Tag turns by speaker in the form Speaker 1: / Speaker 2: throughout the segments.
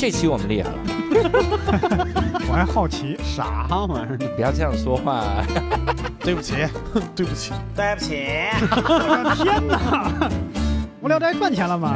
Speaker 1: 这期我们厉害了，
Speaker 2: 我还好奇，
Speaker 3: 啥玩意儿？
Speaker 1: 你 不要这样说话。
Speaker 3: 对不起，对不起，
Speaker 4: 对不起，
Speaker 2: 我的天哪！无聊斋赚钱了吗？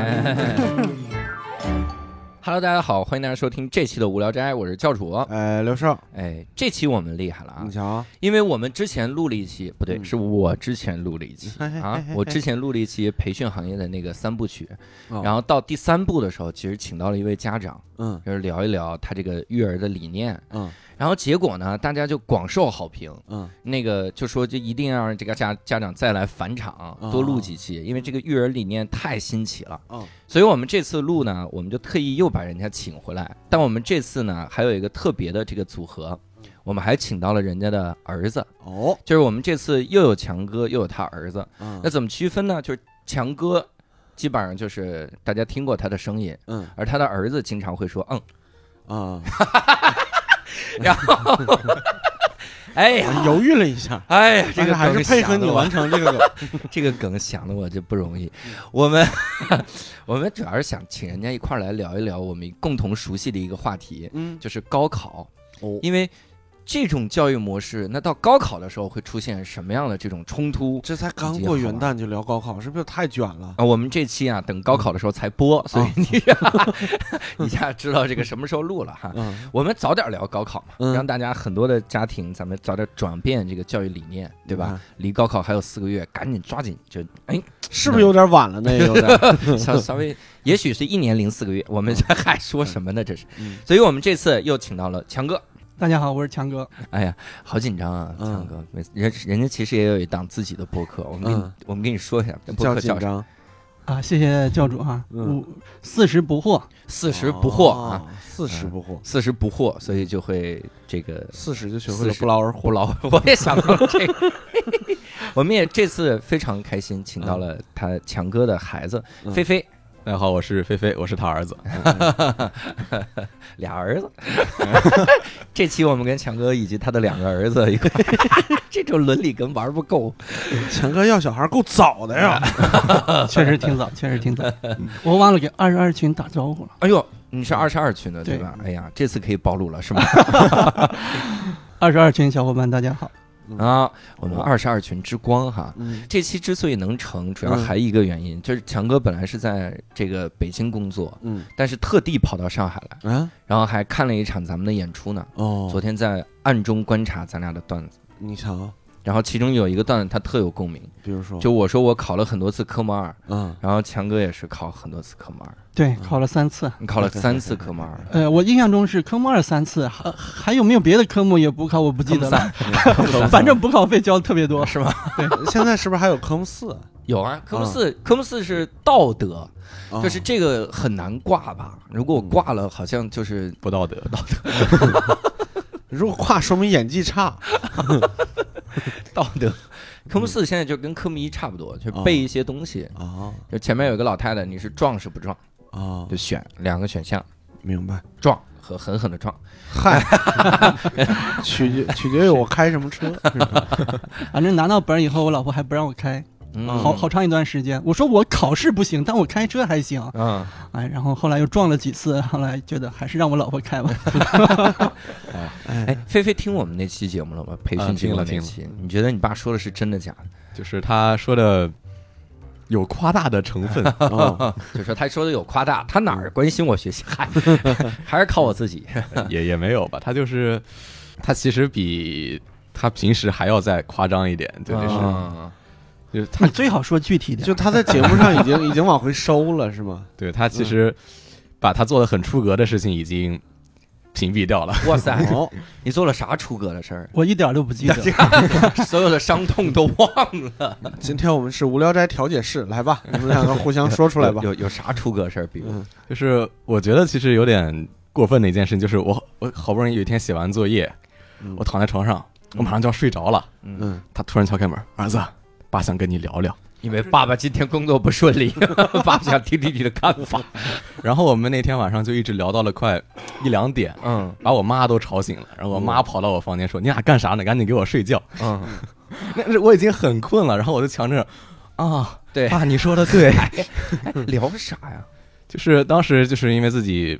Speaker 1: Hello，大家好，欢迎大家收听这期的无聊斋，我是教主。
Speaker 3: 哎，刘少，
Speaker 1: 哎，这期我们厉害了啊。
Speaker 3: 你，瞧，
Speaker 1: 因为我们之前录了一期，不对，
Speaker 3: 嗯。
Speaker 1: 是我之前录了一期
Speaker 3: 嘿嘿
Speaker 1: 啊我之前录了一期培训行业的那个三部曲，
Speaker 3: 哦。
Speaker 1: 然后到第三部的时候，其实请到了一位家长，
Speaker 3: 嗯。
Speaker 1: 就是聊一聊他这个育儿的理念，
Speaker 3: 嗯
Speaker 1: 然后结果呢，大家就广受好评，
Speaker 3: 嗯。
Speaker 1: 那个就说就一定要让这个家家长再来返场，
Speaker 3: 哦
Speaker 1: 多录几期，因为这个育儿理念太新奇了。
Speaker 3: 嗯。
Speaker 1: 所以我们这次录呢，我们就特意又把人家请回来。但我们这次呢，还有一个特别的这个组合，我们还请到了人家的儿子，
Speaker 3: 哦，
Speaker 1: 就是我们这次又有强哥，又有他儿子。
Speaker 3: 嗯。
Speaker 1: 那怎么区分呢？就是强哥基本上就是大家听过他的声音，
Speaker 3: 嗯。
Speaker 1: 而他的儿子经常会说嗯，
Speaker 3: 啊，
Speaker 1: 然后，哎呀。
Speaker 3: 犹豫了一下，
Speaker 1: 哎呀，这个
Speaker 3: 还是
Speaker 1: 梗
Speaker 3: 配合你完成这个 梗。
Speaker 1: 这个梗想的我就不容易。我们我们主要是想请人家一块儿来聊一聊我们共同熟悉的一个话题，
Speaker 3: 嗯，
Speaker 1: 就是高考。
Speaker 3: 哦
Speaker 1: 因为这种教育模式，那到高考的时候会出现什么样的这种冲突？
Speaker 3: 这才刚过元旦就聊高考，是不是太卷了？
Speaker 1: 啊，我们这期啊，等高考的时候才播，所以你 一下知道这个什么时候录了哈。
Speaker 3: 嗯
Speaker 1: 我们早点聊高考嘛，
Speaker 3: 嗯
Speaker 1: 让大家很多的家庭，咱们早点转变这个教育理念，对吧？
Speaker 3: 嗯
Speaker 1: 离高考还有四个月，赶紧抓紧就哎，
Speaker 3: 是不是有点晚了呢？有点。
Speaker 1: 稍稍微，也许是一年零四个月，我们这还说什么呢？这是，
Speaker 3: 嗯
Speaker 1: 所以我们这次又请到了强哥。
Speaker 2: 大家好，我是强哥。
Speaker 1: 哎呀，好紧张啊，
Speaker 3: 嗯
Speaker 1: 强哥，每次人人家其实也有一档自己的播客，我们给你
Speaker 3: 嗯
Speaker 1: 我们给你说一下，这播
Speaker 3: 较
Speaker 1: 客叫啥？
Speaker 3: 紧张，
Speaker 2: 啊，谢谢教主哈，
Speaker 3: 嗯
Speaker 2: 五四十不惑，
Speaker 1: 四十不惑啊，
Speaker 3: 哦，四十不惑，
Speaker 1: 四十不惑，所以就会这个
Speaker 3: 四十就学会了
Speaker 1: 40
Speaker 3: 不劳而获。
Speaker 1: 不劳。我也想到了这个，我们也这次非常开心，请到了他强哥的孩子
Speaker 3: 嗯
Speaker 1: 菲菲。
Speaker 5: 大家好，我是菲菲，我是他儿子。
Speaker 1: 俩儿子。这期我们跟强哥以及他的两个儿子一块，这种伦理跟玩不够。
Speaker 3: 强哥要小孩够早的呀。
Speaker 2: 确实挺早，确实挺早。我忘了给二十二群打招呼了。
Speaker 1: 哎呦，你是二十二群的对
Speaker 2: 对
Speaker 1: 吧？哎呀，这次可以暴露了是吗？
Speaker 2: 二十二群小伙伴，大家好。
Speaker 1: 啊，我们二十二群之光哈。
Speaker 3: 嗯。
Speaker 1: 这期之所以能成，主要
Speaker 3: 嗯。
Speaker 1: 还一个原因，就是强哥本来是在这个北京工作，
Speaker 3: 嗯。
Speaker 1: 但是特地跑到上海来，
Speaker 3: 啊？
Speaker 1: 然后还看了一场咱们的演出呢。
Speaker 3: 哦，
Speaker 1: 昨天在暗中观察咱俩的段子，
Speaker 3: 你瞧，
Speaker 1: 然后其中有一个段子他特有共鸣，
Speaker 3: 比如说，
Speaker 1: 就我说我考了很多次科目二，
Speaker 3: 嗯。
Speaker 1: 然后强哥也是考很多次科目二，
Speaker 2: 对，考了三次。
Speaker 1: 你考了三次科目二，
Speaker 2: 呃，我印象中是科目二三次，还还有没有别的科目也补考，我不记得了。反正补考费交的特别多。
Speaker 1: 是吗？
Speaker 3: 现在是不是还有科目四？
Speaker 1: 有啊，科目四，科目四是道德，
Speaker 3: 哦
Speaker 1: 就是这个很难挂吧？如果我挂了，好像就是
Speaker 5: 不道德，道德
Speaker 3: 如果挂，说明演技差。
Speaker 1: 道德。科目四现在就跟科目一差不多，就背一些东西。
Speaker 3: 哦
Speaker 1: 就前面有个老太太，你是撞是不壮，
Speaker 3: 哦
Speaker 1: 就，选两个选项，
Speaker 3: 明白。
Speaker 1: 撞和狠狠的撞。
Speaker 3: 嗨，取决取决于我开什么车。
Speaker 2: 反正拿到本儿以后，我老婆还不让我开，
Speaker 1: 嗯
Speaker 2: 好好长一段时间。我说我考试不行，但我开车还行。
Speaker 1: 嗯，
Speaker 2: 哎，然后后来又撞了几次，后来觉得还是让我老婆开吧。
Speaker 1: 哎，菲菲听我们那期节目了吗？培训
Speaker 5: 听了
Speaker 1: 那期，你觉得你爸说的是真的假的？
Speaker 5: 就是他说的有夸大的成分。
Speaker 3: 哦，
Speaker 1: 就说他说的有夸大，他哪儿关心我学习？嗨，还是靠我自己。
Speaker 5: 也也没有吧，他就是他其实比他平时还要再夸张一点，对，就是、
Speaker 1: 嗯
Speaker 5: 就是他
Speaker 2: 你最好说具体的。
Speaker 3: 就他在节目上已经已经往回收了，是吗？
Speaker 5: 对他其实把他做的很出格的事情已经屏蔽掉了。
Speaker 1: 哇塞，
Speaker 3: 哦，
Speaker 1: 你做了啥出格的事儿？
Speaker 2: 我一点儿都不记得。
Speaker 1: 所有的伤痛都忘了。
Speaker 3: 今天我们是无聊斋调解室，来吧，你们两个互相说出来吧。
Speaker 1: 有有啥出格事儿？比如，
Speaker 3: 嗯
Speaker 5: 就是我觉得其实有点过分的一件事，就是我我好不容易有一天写完作业，
Speaker 3: 嗯
Speaker 5: 我躺在床上，我马上就要睡着了，
Speaker 1: 嗯，
Speaker 3: 嗯，
Speaker 5: 他突然敲开门，儿子，爸想跟你聊聊。
Speaker 1: 因为爸爸今天工作不顺利，爸爸想听听你的看法。
Speaker 5: 然后我们那天晚上就一直聊到了快一两点，
Speaker 1: 嗯
Speaker 5: 把我妈都吵醒了。然后我妈跑到我房间说：“你俩干啥呢？赶紧给我睡觉。
Speaker 1: 嗯，”
Speaker 5: 那是我已经很困了，然后我就强着啊，
Speaker 1: 对，
Speaker 5: 爸，你说的对，
Speaker 1: 聊啥呀？
Speaker 5: 就是当时就是因为自己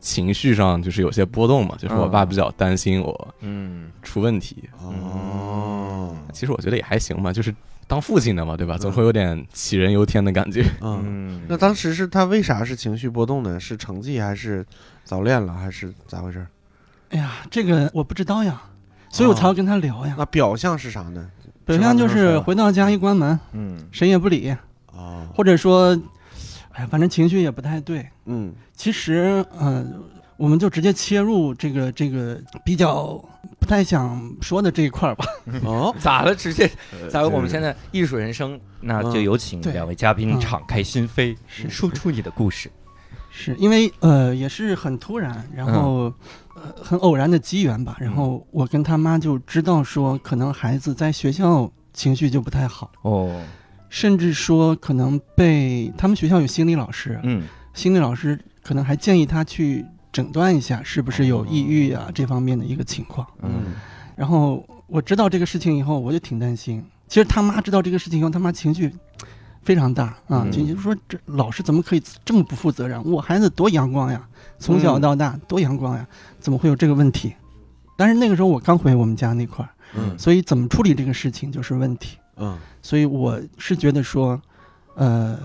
Speaker 5: 情绪上就是有些波动嘛，就是我爸比较担心我
Speaker 1: 嗯
Speaker 5: 出问题。
Speaker 3: 哦，
Speaker 5: 其实我觉得也还行吧，就是当父亲的嘛，对吧？总会有点杞人忧天的感觉。
Speaker 3: 嗯，
Speaker 1: 嗯，
Speaker 3: 那当时是他为啥是情绪波动呢？是成绩还是早恋了还是咋回事？
Speaker 2: 哎呀，这个我不知道呀，所以我才要跟他聊呀。
Speaker 3: 那表象是啥呢？
Speaker 2: 表象就是回到家一关门，
Speaker 1: 嗯
Speaker 2: 谁也不理，
Speaker 3: 哦，
Speaker 2: 或者说，哎呀，反正情绪也不太对。
Speaker 3: 嗯
Speaker 2: 其实，呃，我们就直接切入这个这个比较不太想说的这一块儿吧。
Speaker 3: 哦，
Speaker 1: 咋了？直接
Speaker 5: 呃
Speaker 1: 咋了？我们现在艺术人生，那就有请两位嘉宾
Speaker 2: 嗯
Speaker 1: 敞开心扉，说出你的故事。
Speaker 2: 是因为呃也是很突然，然后、呃很偶然的机缘吧，然后我跟他妈就知道说，可能孩子在学校情绪就不太好，
Speaker 1: 哦，
Speaker 2: 甚至说可能被他们学校有心理老师，
Speaker 1: 嗯
Speaker 2: 心理老师可能还建议他去诊断一下是不是有抑郁啊、这方面的一个情况。
Speaker 1: 嗯
Speaker 2: 然后我知道这个事情以后，我就挺担心。其实他妈知道这个事情以后，他妈情绪非常大啊，
Speaker 1: 嗯
Speaker 2: 情绪说这老师怎么可以这么不负责任？我孩子多阳光呀，从小到大多阳光呀，怎么会有这个问题？但是那个时候我刚回我们家那块儿，
Speaker 3: 嗯
Speaker 2: 所以怎么处理这个事情就是问题。
Speaker 3: 嗯
Speaker 2: 所以我是觉得说，呃，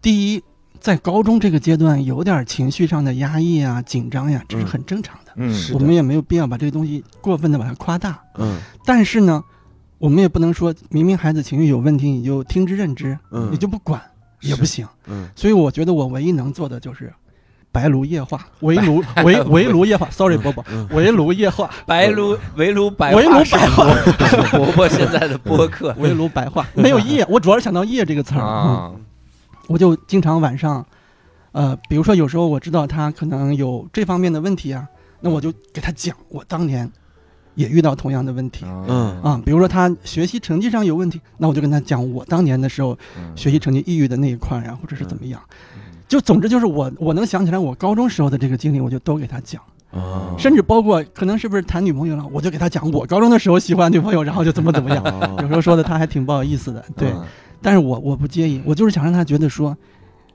Speaker 2: 第一，在高中这个阶段有点情绪上的压抑啊、紧张呀，这是
Speaker 3: 嗯
Speaker 2: 很正常的。
Speaker 1: 嗯
Speaker 2: 我们也没有必要把这个东西过分的把它夸大。
Speaker 3: 嗯。
Speaker 2: 但是呢，我们也不能说明明孩子情绪有问题，你就听之任之，
Speaker 3: 嗯。
Speaker 2: 你就不管也不行。
Speaker 3: 嗯。
Speaker 2: 所以我觉得我唯一能做的就是白炉夜话，围炉 围围炉夜话。Sorry，伯伯，
Speaker 3: 嗯。
Speaker 2: 围炉夜话，
Speaker 1: 白炉围炉白
Speaker 2: 围炉白话。
Speaker 1: 伯伯现在的播客。
Speaker 2: 围炉白话，没有夜，我主要是想到夜这个词儿。嗯
Speaker 1: 啊，
Speaker 2: 我就经常晚上，呃，比如说有时候我知道他可能有这方面的问题啊，那我就给他讲，我当年也遇到同样的问题。
Speaker 3: 嗯。
Speaker 2: 啊，比如说他学习成绩上有问题，那我就跟他讲我当年的时候
Speaker 1: 嗯。
Speaker 2: 学习成绩抑郁的那一块儿呀，或者是怎么样，就总之就是我我能想起来我高中时候的这个经历，我就都给他讲，
Speaker 3: 哦。
Speaker 2: 甚至包括可能是不是谈女朋友了，我就给他讲我高中的时候喜欢女朋友，然后就怎么怎么样，有时候说的他还挺不好意思的，对。
Speaker 1: 嗯
Speaker 2: 但是我我不介意，我就是想让他觉得说，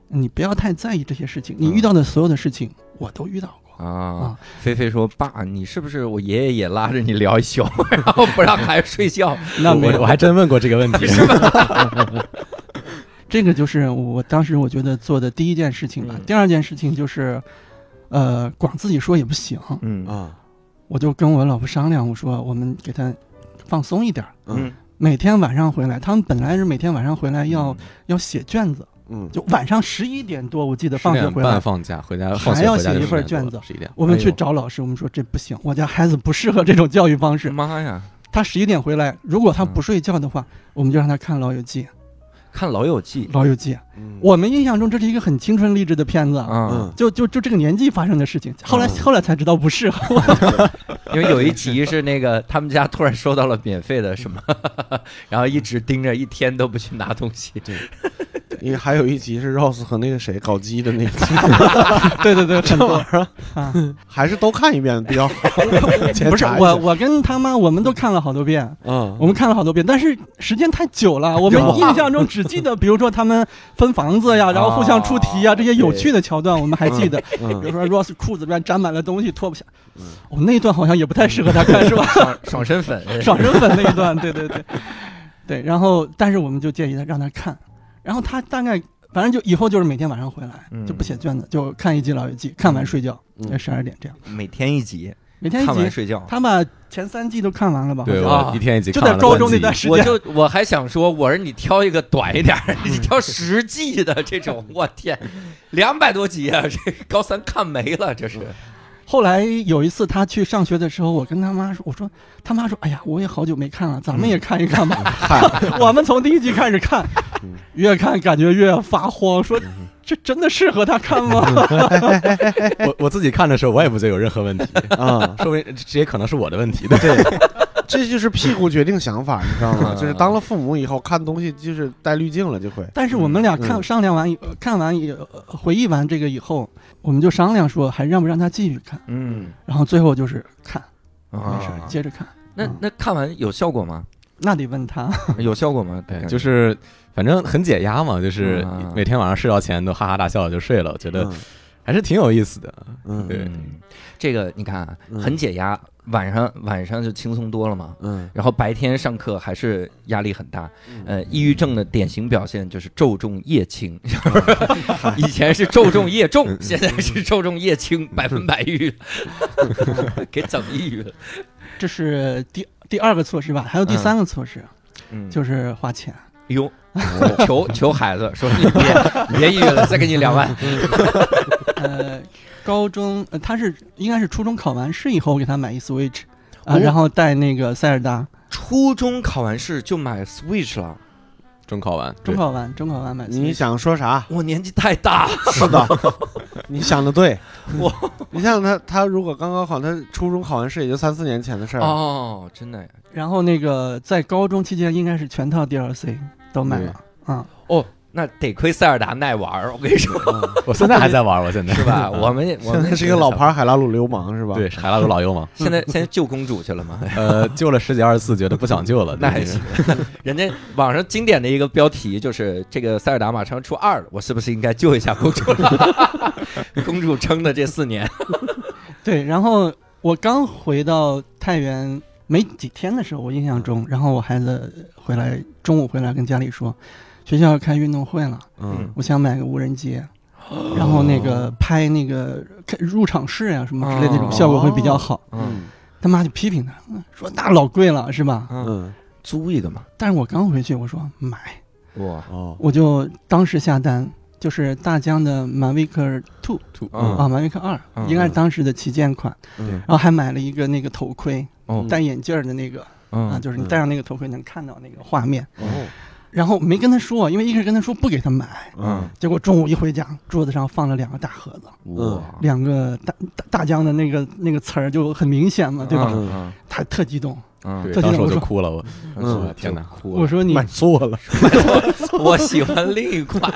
Speaker 2: 你不要太在意这些事情，你遇到的所有的事情我都遇到过。
Speaker 1: 啊
Speaker 2: 啊，
Speaker 1: 菲菲说：“爸，你是不是我爷爷也拉着你聊一宿，然后不让孩子睡觉？
Speaker 2: 那
Speaker 5: 我我，还真问过这个问题，
Speaker 2: 这个就是我当时我觉得做的第一件事情吧。
Speaker 1: 嗯
Speaker 2: 第二件事情就是，呃，光自己说也不行，
Speaker 1: 嗯
Speaker 3: 啊
Speaker 2: 我就跟我老婆商量，我说我们给他放松一点儿，
Speaker 3: 嗯
Speaker 2: 每天晚上回来，他们本来是每天晚上回来要、要写卷子，
Speaker 3: 嗯
Speaker 2: 就晚上十一点多，我记得放学回来。
Speaker 5: 半放假，回家
Speaker 2: 还要写一份
Speaker 5: 10点多
Speaker 2: 卷子。我们去找老师，我们说这不行，我家孩子不适合这种教育方式。
Speaker 1: 妈呀，
Speaker 2: 他十一点回来，如果他
Speaker 1: 嗯
Speaker 2: 不睡觉的话，我们就让他看《老友记》。
Speaker 1: 看《老友记《
Speaker 2: 老友记》，
Speaker 3: 嗯。
Speaker 2: 我们印象中这是一个很青春励志的片子》，
Speaker 1: 啊。
Speaker 3: 嗯，
Speaker 2: 就就就这个年纪发生的事情。后来
Speaker 3: 嗯。
Speaker 2: 后来才知道不适合。
Speaker 1: 因为有一集是那个他们家突然收到了免费的什么，然后一直盯着，一天都不去拿东西。
Speaker 3: 因为还有一集是 Rose 和那个谁搞基的那个集，
Speaker 2: 对对对，很多
Speaker 3: 玩意儿
Speaker 2: 啊，
Speaker 3: 还是都看一遍比较好。
Speaker 2: 不是我，我跟他妈我们都看了好多遍。
Speaker 3: 嗯
Speaker 2: 我们看了好多遍，但是时间太久了，我们印象中只记得，比如说他们分房子呀，然后互相出题呀，这些有趣的桥段我们还记得。比如
Speaker 3: 嗯
Speaker 2: 说 Rose 裤子里面沾满了东西，脱不下
Speaker 3: 嗯。
Speaker 2: 哦，那一段好像也不太适合他看，是吧？
Speaker 1: 爽爽身粉，
Speaker 2: 爽身粉那一段，对对对，对。然后，但是我们就建议他让他看，然后他大概反正就以后就是每天晚上回来
Speaker 1: 嗯
Speaker 2: 就不写卷子，就看一集《老友记》，看完睡觉，
Speaker 3: 嗯
Speaker 2: 十二点这样，
Speaker 1: 每天一集，
Speaker 2: 每天一集。
Speaker 1: 看完睡觉。
Speaker 2: 他把前三季都看完了吧？
Speaker 5: 对，一天一集
Speaker 2: 就
Speaker 5: 看完了
Speaker 2: 在高中那段时间，
Speaker 1: 我就我还想说，我说你挑一个短一点，你挑十季的这种，我天，两百多集啊！这高三看没了，这是。
Speaker 2: 后来有一次他去上学的时候，我跟他妈说：“我说，他妈说，哎呀，我也好久没看了，咱们也看一看吧。我们从第一集开始看
Speaker 3: 嗯，
Speaker 2: 越看感觉越发慌，说这真的适合他看吗？
Speaker 5: 我我自己看的时候，我也不觉得有任何问题，
Speaker 3: 啊，
Speaker 5: 说明这也可能是我的问题。对，
Speaker 3: 对，这就是屁股决定想法，你知道吗？
Speaker 1: 嗯
Speaker 3: 就是当了父母以后，看东西就是带滤镜了，就会。
Speaker 2: 但是我们俩看、
Speaker 3: 嗯
Speaker 2: 商量完以看完以呃回忆完这个以后，我们就商量说还让不让他继续看，
Speaker 1: 嗯
Speaker 2: 然后最后就是看，没
Speaker 1: 啊
Speaker 2: 事儿接着看。
Speaker 1: 那
Speaker 2: 嗯
Speaker 1: 那看完有效果吗？
Speaker 2: 那得问他，
Speaker 1: 有效果吗？
Speaker 5: 对，就是反正很解压嘛，就是
Speaker 1: 嗯
Speaker 5: 每天晚上睡觉前都哈哈大笑就睡了。我觉得
Speaker 3: 嗯
Speaker 5: 还是挺有意思的。
Speaker 3: 嗯
Speaker 5: 对
Speaker 1: 嗯，这个你看很解压，晚上晚上就轻松多了嘛。
Speaker 3: 嗯
Speaker 1: 然后白天上课还是压力很大，
Speaker 3: 嗯
Speaker 1: 呃，抑郁症的典型表现就是昼重夜轻，以前是昼重夜重，现在是昼重夜轻，百分百抑郁，给整抑郁了。
Speaker 2: 这是第第二个措施吧？还有第三个措施，
Speaker 1: 嗯，
Speaker 2: 就是花钱。
Speaker 1: 哟，求求孩子说你别别抑郁了，再给你两万。
Speaker 2: 呃，高中呃他是应该是初中考完试以后，我给他买一 Switch 啊、
Speaker 1: 哦
Speaker 2: 然后带那个塞尔达。
Speaker 1: 初中考完试就买 Switch 了，
Speaker 5: 中考完，
Speaker 2: 中考完，中考完买 Switch。
Speaker 3: 你想说啥？
Speaker 1: 我年纪太大，
Speaker 3: 是的，你想的对。
Speaker 1: 我
Speaker 3: 你想想他，他如果刚高考，他初中考完试也就三四年前的事儿。
Speaker 1: 哦，真的呀。
Speaker 2: 然后那个在高中期间应该是全套 DLC 都买了嗯、
Speaker 1: 哦，那得亏塞尔达耐玩儿，我跟你说，
Speaker 3: 嗯
Speaker 5: 我现在还在玩，我现在
Speaker 1: 是吧？我们 我们
Speaker 3: 现在是一个老牌海拉鲁流氓是吧？
Speaker 5: 对海拉鲁老流氓，
Speaker 1: 现在现在救公主去了吗？
Speaker 5: 呃，救了十几二十次，觉得不想救了，
Speaker 1: 那 还行。人家网上经典的一个标题就是这个塞尔达马上出二了，我是不是应该救一下公主？公主撑的这四年，
Speaker 2: 对，然后我刚回到太原没几天的时候，我印象中，然后我孩子回来中午回来跟家里说，学校要开运动会了，
Speaker 3: 嗯。
Speaker 2: 我想买个无人机，然后那个拍那个开入场式呀、什么之类的那种效果会比较好。
Speaker 1: 嗯。
Speaker 2: 他妈就批评他，嗯说那老贵了是吧？
Speaker 1: 嗯，
Speaker 3: 嗯。
Speaker 1: 租一个嘛，
Speaker 2: 但是我刚回去，我说买，
Speaker 1: 哇，
Speaker 3: 哦。
Speaker 2: 我就当时下单，就是大疆的 Mavic Two
Speaker 5: 吐
Speaker 1: 嗯。
Speaker 2: 啊，马维克二
Speaker 1: 嗯。
Speaker 2: 应该是当时的旗舰款，
Speaker 3: 嗯。
Speaker 2: 然后还买了一个那个头盔，
Speaker 1: 哦。
Speaker 2: 戴眼镜的那个。啊，
Speaker 1: 嗯
Speaker 2: 就是你戴上那个头盔能看到那个画面。
Speaker 3: 哦
Speaker 2: 然后没跟他说，因为一开始跟他说不给他买，
Speaker 3: 嗯。
Speaker 2: 结果中午一回家，桌子上放了两个大盒子，
Speaker 1: 哇，
Speaker 2: 两个大大大疆的那个那个词儿就很明显嘛，对吧？
Speaker 1: 嗯
Speaker 2: 他特激动，
Speaker 1: 嗯，
Speaker 5: 当时我
Speaker 2: 特激动我说
Speaker 5: 就哭了，我
Speaker 3: 嗯。
Speaker 5: 天哪，
Speaker 1: 哭了，
Speaker 2: 我说你
Speaker 3: 买错了，
Speaker 1: 我喜欢另一款，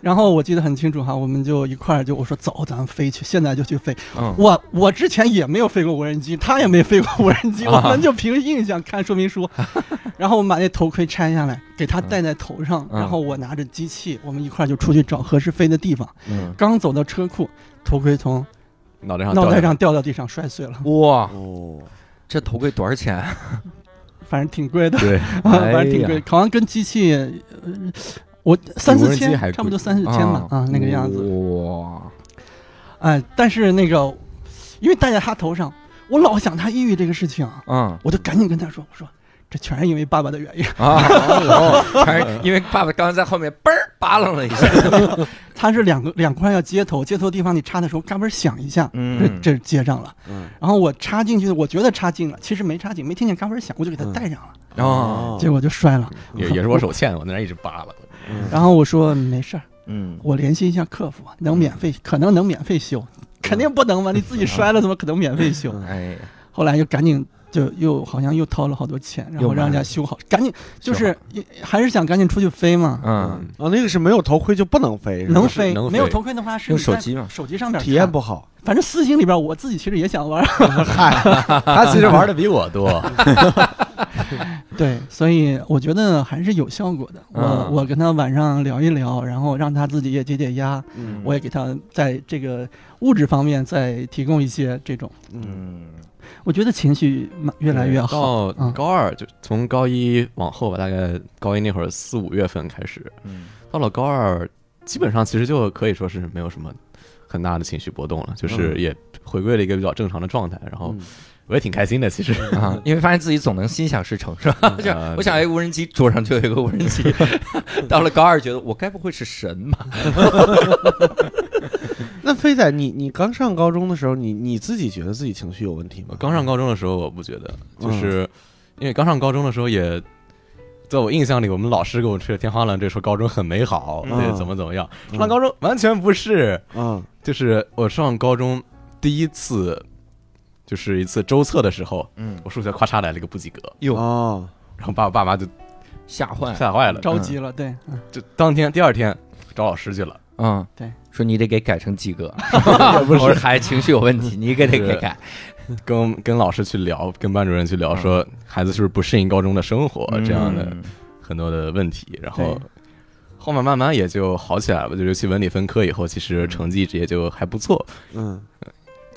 Speaker 2: 然后我记得很清楚哈，我们就一块儿就我说走，咱们飞去，现在就去飞。
Speaker 1: 嗯。
Speaker 2: 我我之前也没有飞过无人机，他也没飞过无人机，
Speaker 1: 啊。
Speaker 2: 我们就凭印象看说明书。然后我们把那头盔拆下来，给他戴在头上，
Speaker 1: 嗯。
Speaker 2: 然后我拿着机器，我们一块儿就出去找合适飞的地方。
Speaker 1: 嗯，
Speaker 2: 刚走到车库，头盔从
Speaker 5: 脑袋上掉下来。
Speaker 2: 脑袋上掉到地上摔碎了，
Speaker 1: 哇，
Speaker 3: 哦，
Speaker 1: 这头盔多少钱？
Speaker 2: 反正挺贵的，
Speaker 5: 对，
Speaker 2: 反正挺贵，好像跟机器，呃，我三四千，差不多三四千吧，啊，那个样子。
Speaker 1: 哇，
Speaker 2: 哎，但是那个，因为戴在他头上，我老想他抑郁这个事情，
Speaker 1: 嗯
Speaker 2: 我就赶紧跟他说，我说这全是因为爸爸的原因。
Speaker 1: 啊，哦全是因为爸爸刚才在后面嘣儿扒楞了一下，
Speaker 2: 他是两个两块要接头，接头地方你插的时候嘎嘣响一下，
Speaker 1: 嗯
Speaker 2: 这这接上了。
Speaker 3: 嗯
Speaker 2: 然后我插进去，我觉得插进了，其实没插进，没听见嘎嘣响，我就给他
Speaker 3: 嗯
Speaker 2: 戴上了，
Speaker 1: 哦，
Speaker 2: 结果就摔了。
Speaker 5: 也也是我手欠，我在那一直扒拉。
Speaker 3: 嗯。
Speaker 2: 然后我说没事儿，
Speaker 1: 嗯。
Speaker 2: 我联系一下客服，能免费，可能能免费修，肯定不能吧？你自己摔了，怎么可能免费修？
Speaker 3: 嗯
Speaker 1: 哎，
Speaker 2: 后来就赶紧就又好像又掏了好多钱，然后让人家修好，赶紧就是还是想赶紧出去飞嘛，
Speaker 1: 嗯，
Speaker 3: 哦，那个是没有头盔就不能飞，是吧？
Speaker 2: 能飞
Speaker 5: 能飞。
Speaker 2: 没有头盔的话是你在
Speaker 1: 用手机嘛，
Speaker 2: 手机上面
Speaker 3: 体验
Speaker 2: 看。
Speaker 3: 不好。
Speaker 2: 反正私心里边我自己其实也想玩，嗨
Speaker 5: 他其实玩的比我多，
Speaker 2: 对，所以我觉得还是有效果的。我
Speaker 1: 嗯。
Speaker 2: 我跟他晚上聊一聊，然后让他自己也解解压，
Speaker 3: 嗯。
Speaker 2: 我也给他在这个物质方面再提供一些这种，
Speaker 3: 嗯。
Speaker 1: 嗯
Speaker 2: 我觉得情绪越来越好。
Speaker 5: 到
Speaker 2: 嗯。
Speaker 5: 高二就从高一往后吧，大概高一那会儿四五月份开始，
Speaker 1: 嗯。
Speaker 5: 到了高二，基本上其实就可以说是没有什么很大的情绪波动了，就是
Speaker 3: 嗯。
Speaker 5: 也回归了一个比较正常的状态，然后
Speaker 3: 嗯
Speaker 5: 我也挺开心的，其实。
Speaker 1: 啊，因为发现自己总能心想事成，是吧？就
Speaker 5: 呃
Speaker 1: 我想要一个无人机，桌上就有一个无人机。到了高二，觉得我该不会是神吧？
Speaker 3: 那飞仔，你你刚上高中的时候，你你自己觉得自己情绪有问题吗？
Speaker 5: 刚上高中的时候，我不觉得，
Speaker 3: 嗯
Speaker 5: 就是因为刚上高中的时候也。在我印象里，我们老师给我吹的天花乱坠，说高中很美好，
Speaker 3: 嗯
Speaker 5: 对，怎么怎么样。
Speaker 3: 嗯
Speaker 5: 上高中完全不是，
Speaker 3: 嗯
Speaker 5: 就是我上高中第一次，就是一次周测的时候，
Speaker 1: 嗯，
Speaker 5: 我数学咔嚓来了一个不及格，
Speaker 1: 哟，
Speaker 3: 哦
Speaker 5: 然后爸爸妈就
Speaker 1: 吓坏了。
Speaker 5: 吓坏了，
Speaker 2: 着急了，对，嗯
Speaker 5: 就当天第二天找老师去了，
Speaker 1: 嗯，
Speaker 2: 对，
Speaker 1: 说你得给改成及格。我说孩子情绪有问题，你给得给改。
Speaker 5: 跟跟老师去聊，跟班主任去聊，
Speaker 1: 嗯。
Speaker 5: 说孩子是不是不适应高中的生活这样的
Speaker 1: 嗯
Speaker 5: 很多的问题，然后后面慢慢也就好起来了，就尤其文理分科以后，其实成绩也就还不错。
Speaker 3: 嗯，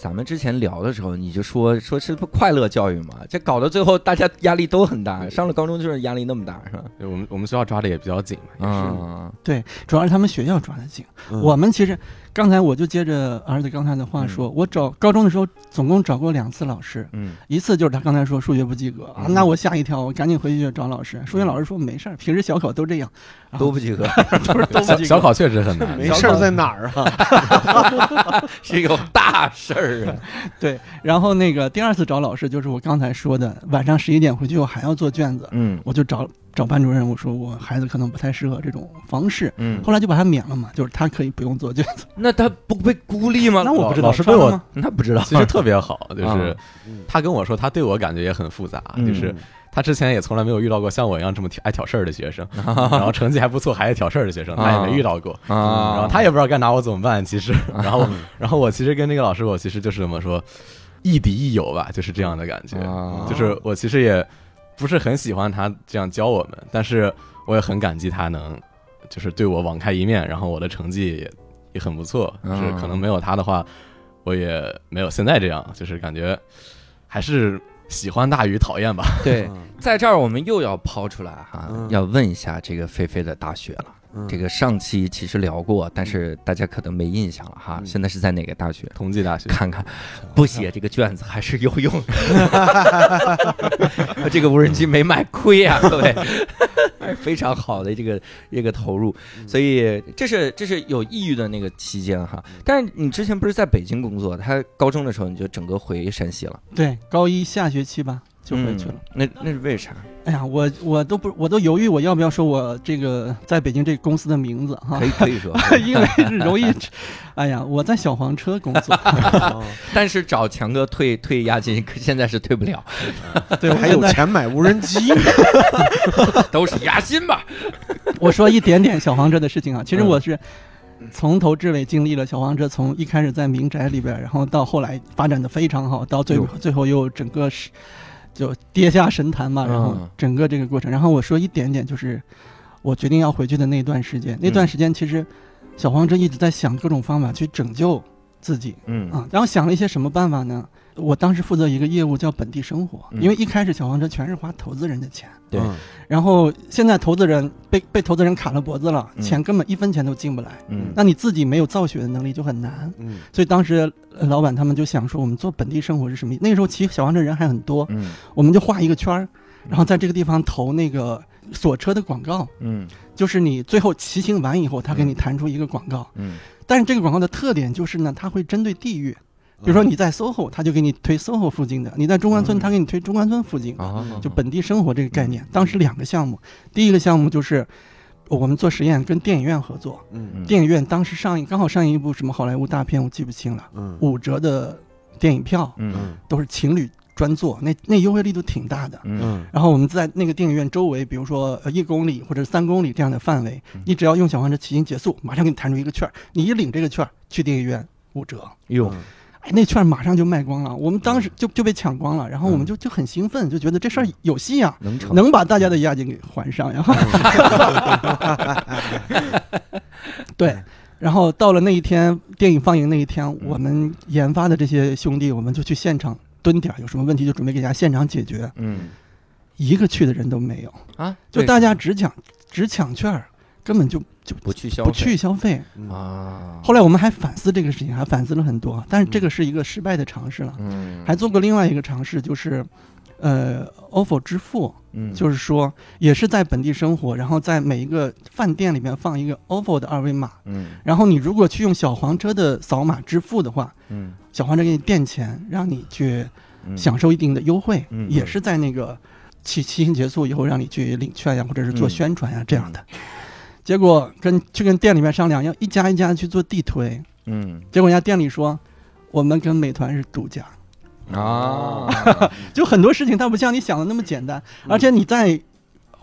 Speaker 1: 咱们之前聊的时候，你就说说是不快乐教育嘛，这搞到最后大家压力都很大，上了高中就是压力那么大，是吧？
Speaker 5: 就我们我们学校抓的也比较紧嘛，也是。
Speaker 1: 嗯
Speaker 2: 对，主要是他们学校抓的紧。
Speaker 3: 嗯
Speaker 2: 我们其实刚才我就接着儿子刚才的话说，我找高中的时候总共找过两次老师，
Speaker 1: 嗯
Speaker 2: 一次就是他刚才说数学不及格啊，
Speaker 1: 嗯
Speaker 2: 那我吓一跳，我赶紧回去找老师。数学老师说没事儿，平时小考都这样，
Speaker 1: 都不及格，
Speaker 2: 都是都不及格
Speaker 5: 小小考确实很难，
Speaker 3: 没事儿在哪儿啊？
Speaker 1: 是有大事儿啊！
Speaker 2: 对。然后那个第二次找老师就是我刚才说的，晚上十一点回去我还要做卷子，
Speaker 1: 嗯
Speaker 2: 我就找找班主任，我说我孩子可能不太适合这种方式。
Speaker 1: 嗯，
Speaker 2: 后来就把他免了嘛，就是他可以不用做卷子。
Speaker 1: 那他不被孤立吗？
Speaker 2: 那我不知道，
Speaker 5: 老师被我
Speaker 1: 那不知道，
Speaker 5: 其实特别好，就是他跟我说，他对我感觉也很复杂，
Speaker 1: 嗯
Speaker 5: 就是他之前也从来没有遇到过像我一样这么挑爱挑事儿的学生，然后成绩还不错还爱挑事儿的学生，他也没遇到过。
Speaker 1: 啊，
Speaker 5: 然后他也不知道该拿我怎么办，其实，然后，然后我其实跟那个老师，我其实就是怎么说，亦敌亦友吧，就是这样的感觉。
Speaker 1: 啊
Speaker 5: 就是我其实也不是很喜欢他这样教我们，但是我也很感激他能，就是对我网开一面，然后我的成绩也也很不错。就是
Speaker 1: 嗯
Speaker 5: 可能没有他的话，我也没有现在这样，就是感觉还是喜欢大于讨厌吧。
Speaker 1: 对，
Speaker 3: 嗯
Speaker 1: 在这儿我们又要抛出来哈，
Speaker 3: 嗯
Speaker 1: 要问一下这个菲菲的大学了。
Speaker 3: 嗯
Speaker 1: 这个上期其实聊过，但是大家可能没印象了哈。
Speaker 3: 嗯
Speaker 1: 现在是在哪个大学？
Speaker 5: 同济大学，
Speaker 1: 看看，不写这个卷子还是有用。这个无人机没买亏啊，各位，非常好的这个这个投入。所以这是这是有抑郁的那个期间哈。但是你之前不是在北京工作，他高中的时候你就整个回山西了，
Speaker 2: 对，高一下学期吧就回去了。
Speaker 1: 嗯那那是为啥？
Speaker 2: 哎呀，我我都不我都犹豫我要不要说我这个在北京这个公司的名字哈
Speaker 1: 可，以可以说，
Speaker 2: 因为是容易。哎呀，我在小黄车工作，
Speaker 3: 哦
Speaker 1: 但是找强哥退退押金，可现在是退不了，
Speaker 2: 对，我
Speaker 3: 还有钱买无人机，
Speaker 1: 都是押金吧？
Speaker 2: 我说一点点小黄车的事情啊，其实
Speaker 1: 嗯
Speaker 2: 我是从头至尾经历了小黄车，从一开始在民宅里边，然后到后来发展的非常好，到最
Speaker 1: 哟
Speaker 2: 最后又整个是就跌下神坛嘛，然后
Speaker 1: 嗯
Speaker 2: 整个这个过程，然后我说一点点就是我决定要回去的那段时间，那段时间其实小黄车一直在想各种方法去拯救自己，
Speaker 1: 嗯。
Speaker 2: 啊，然后想了一些什么办法呢？我当时负责一个业务叫本地生活，
Speaker 1: 嗯。
Speaker 2: 因为一开始小黄车全是花投资人的钱，
Speaker 1: 对。
Speaker 3: 嗯。
Speaker 2: 然后现在投资人被被投资人卡了脖子了，
Speaker 1: 嗯。
Speaker 2: 钱根本一分钱都进不来，
Speaker 1: 嗯。
Speaker 2: 那你自己没有造血的能力就很难。
Speaker 3: 嗯。
Speaker 2: 所以当时呃老板他们就想说，我们做本地生活是什么意思？那个时候骑小黄车人还很多，
Speaker 1: 嗯。
Speaker 2: 我们就画一个圈儿，然后在这个地方投那个锁车的广告，
Speaker 1: 嗯。
Speaker 2: 就是你最后骑行完以后，他给你弹出一个广告。
Speaker 1: 嗯。
Speaker 2: 但是这个广告的特点就是呢，它会针对地域，比如说你在 SOHO，他就给你推 SOHO 附近的；你在中关村，
Speaker 1: 嗯
Speaker 2: 他给你推中关村附近就本地生活这个概念。当时两个项目，第一个项目就是我们做实验，跟电影院合作。
Speaker 3: 嗯
Speaker 1: 嗯
Speaker 2: 电影院当时上映，刚好上映一部什么好莱坞大片，我记不清了，
Speaker 3: 嗯
Speaker 2: 五折的电影票
Speaker 1: 嗯
Speaker 3: 嗯
Speaker 2: 都是情侣专座，那那优惠力度挺大的。然后我们在那个电影院周围，比如说呃一公里或者三公里这样的范围
Speaker 1: 嗯，
Speaker 2: 你只要用小黄车骑行结束，马上给你弹出一个券儿，你一领这个券儿去电影院五折。
Speaker 1: 哟
Speaker 3: 嗯
Speaker 2: 哎，那券马上就卖光了，我们当时就就被抢光了，然后我们
Speaker 1: 嗯。
Speaker 2: 就就很兴奋，就觉得这事儿有戏啊，
Speaker 1: 能成
Speaker 2: 能把大家的押金给还上，然 后对，然后到了那一天电影放映那一天，我们研发的这些兄弟，我们就去现场蹲点儿，有什么问题就准备给大家现场解决，
Speaker 1: 嗯。
Speaker 2: 一个去的人都没有，
Speaker 1: 啊，
Speaker 2: 就大家只抢只抢券儿，根本就就
Speaker 1: 不去消
Speaker 2: 不
Speaker 1: 费
Speaker 2: 去消费。
Speaker 3: 嗯。
Speaker 1: 啊，
Speaker 2: 后来我们还反思这个事情，还反思了很多，但是这个是一个失败的尝试了。
Speaker 1: 嗯。
Speaker 2: 还做过另外一个尝试，就是，呃，ofo 支付，
Speaker 1: 嗯。
Speaker 2: 就是说也是在本地生活，然后在每一个饭店里面放一个 ofo 的二维码，
Speaker 1: 嗯。
Speaker 2: 然后你如果去用小黄车的扫码支付的话，
Speaker 1: 嗯。
Speaker 2: 小黄车给你垫钱，让你去
Speaker 1: 嗯。
Speaker 2: 享受一定的优惠，
Speaker 1: 嗯。
Speaker 2: 也是在那个期骑行结束以后让你去领券呀，或者是做
Speaker 1: 嗯。
Speaker 2: 宣传呀、这样的。结果跟去跟店里面商量，要一家一家去做地推，
Speaker 1: 嗯
Speaker 2: 结果人家店里说，我们跟美团是独家。
Speaker 1: 啊，
Speaker 2: 就很多事情它不像你想的那么简单，
Speaker 1: 嗯
Speaker 2: 而且你在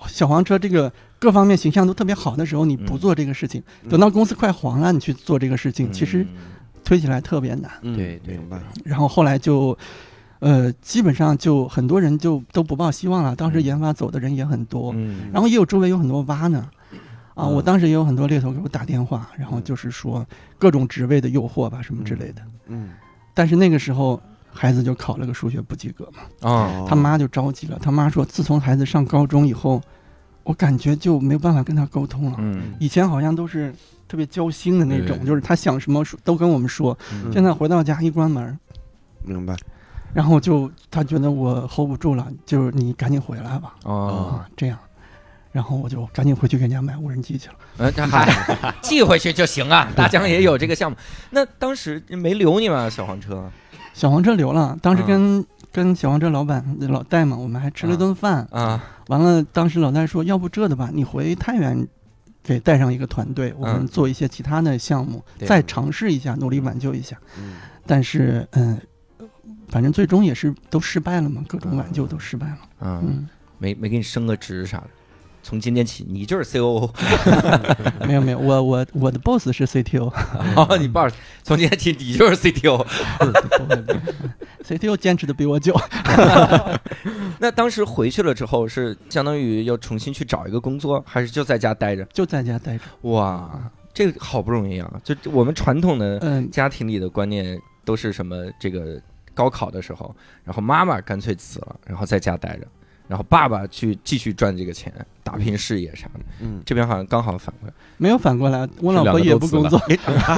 Speaker 2: 小黄车这个各方面形象都特别好的时候，你不
Speaker 1: 嗯
Speaker 2: 做这个事情，
Speaker 3: 嗯
Speaker 2: 等到公司快黄了，你去做这个事情，其实
Speaker 1: 嗯
Speaker 2: 推起来特别难。
Speaker 3: 嗯
Speaker 1: 对对
Speaker 3: 明白。
Speaker 2: 然后后来就，呃，基本上就很多人就都不抱希望了。当时
Speaker 1: 嗯
Speaker 2: 研发走的人也很多，
Speaker 1: 嗯
Speaker 2: 然后也有周围有很多蛙呢。啊，
Speaker 3: 嗯
Speaker 2: 我当时也有很多猎头给我打电话，然后就是说各种职位的诱惑吧，什么之类的。
Speaker 3: 嗯，
Speaker 2: 但是那个时候孩子就考了个数学不及格嘛，
Speaker 1: 哦，
Speaker 2: 他妈就着急了。他妈说，自从孩子上高中以后，我感觉就没有办法跟他沟通了。
Speaker 1: 嗯
Speaker 2: 以前好像都是特别交心的那种，就是他想什么说都跟我们说。
Speaker 1: 嗯
Speaker 2: 现在回到家一关门，
Speaker 3: 明白。
Speaker 2: 然后就他觉得我 hold 不住了，就是你赶紧回来吧，
Speaker 1: 哦，
Speaker 2: 啊，这样。然后我就赶紧回去给人家买无人机去了。
Speaker 1: 呃，这还寄回去就行啊。大疆也有这个项目，那当时没留你吗？小黄车
Speaker 2: 小黄车留了，当时
Speaker 1: 嗯
Speaker 2: 跟、跟小黄车老板老戴嘛，我们还吃了顿饭。
Speaker 1: 啊，
Speaker 2: 完了，当时老戴说，要不这的吧，你回太原。给带上一个团队，我们
Speaker 1: 嗯
Speaker 2: 做一些其他的项目，
Speaker 1: 对
Speaker 2: 再尝试一下，努力挽救一下。
Speaker 3: 嗯
Speaker 2: 但是，嗯，反正最终也是都失败了嘛，各种挽救都失败了。
Speaker 1: 嗯，
Speaker 2: 嗯，
Speaker 1: 没没给你升个职啥的。从今天起，你就是 COO。
Speaker 2: 没有没有，我我我的 boss 是 CTO，
Speaker 1: 哦，你 boss，从今天起你就是 CTO。
Speaker 2: CTO 坚持的比我久。
Speaker 1: 那当时回去了之后，是相当于要重新去找一个工作，还是就在家待着？
Speaker 2: 就在家待着。
Speaker 1: 哇，这个好不容易啊！就我们传统的
Speaker 2: 嗯，
Speaker 1: 家庭里的观念都是什么？这个高考的时候，然后妈妈干脆辞了，然后在家待着，然后爸爸去继续赚这个钱，打拼事业啥的。
Speaker 3: 嗯，
Speaker 1: 这边好像刚好反过来。
Speaker 2: 没有反过来，我老婆也不工作。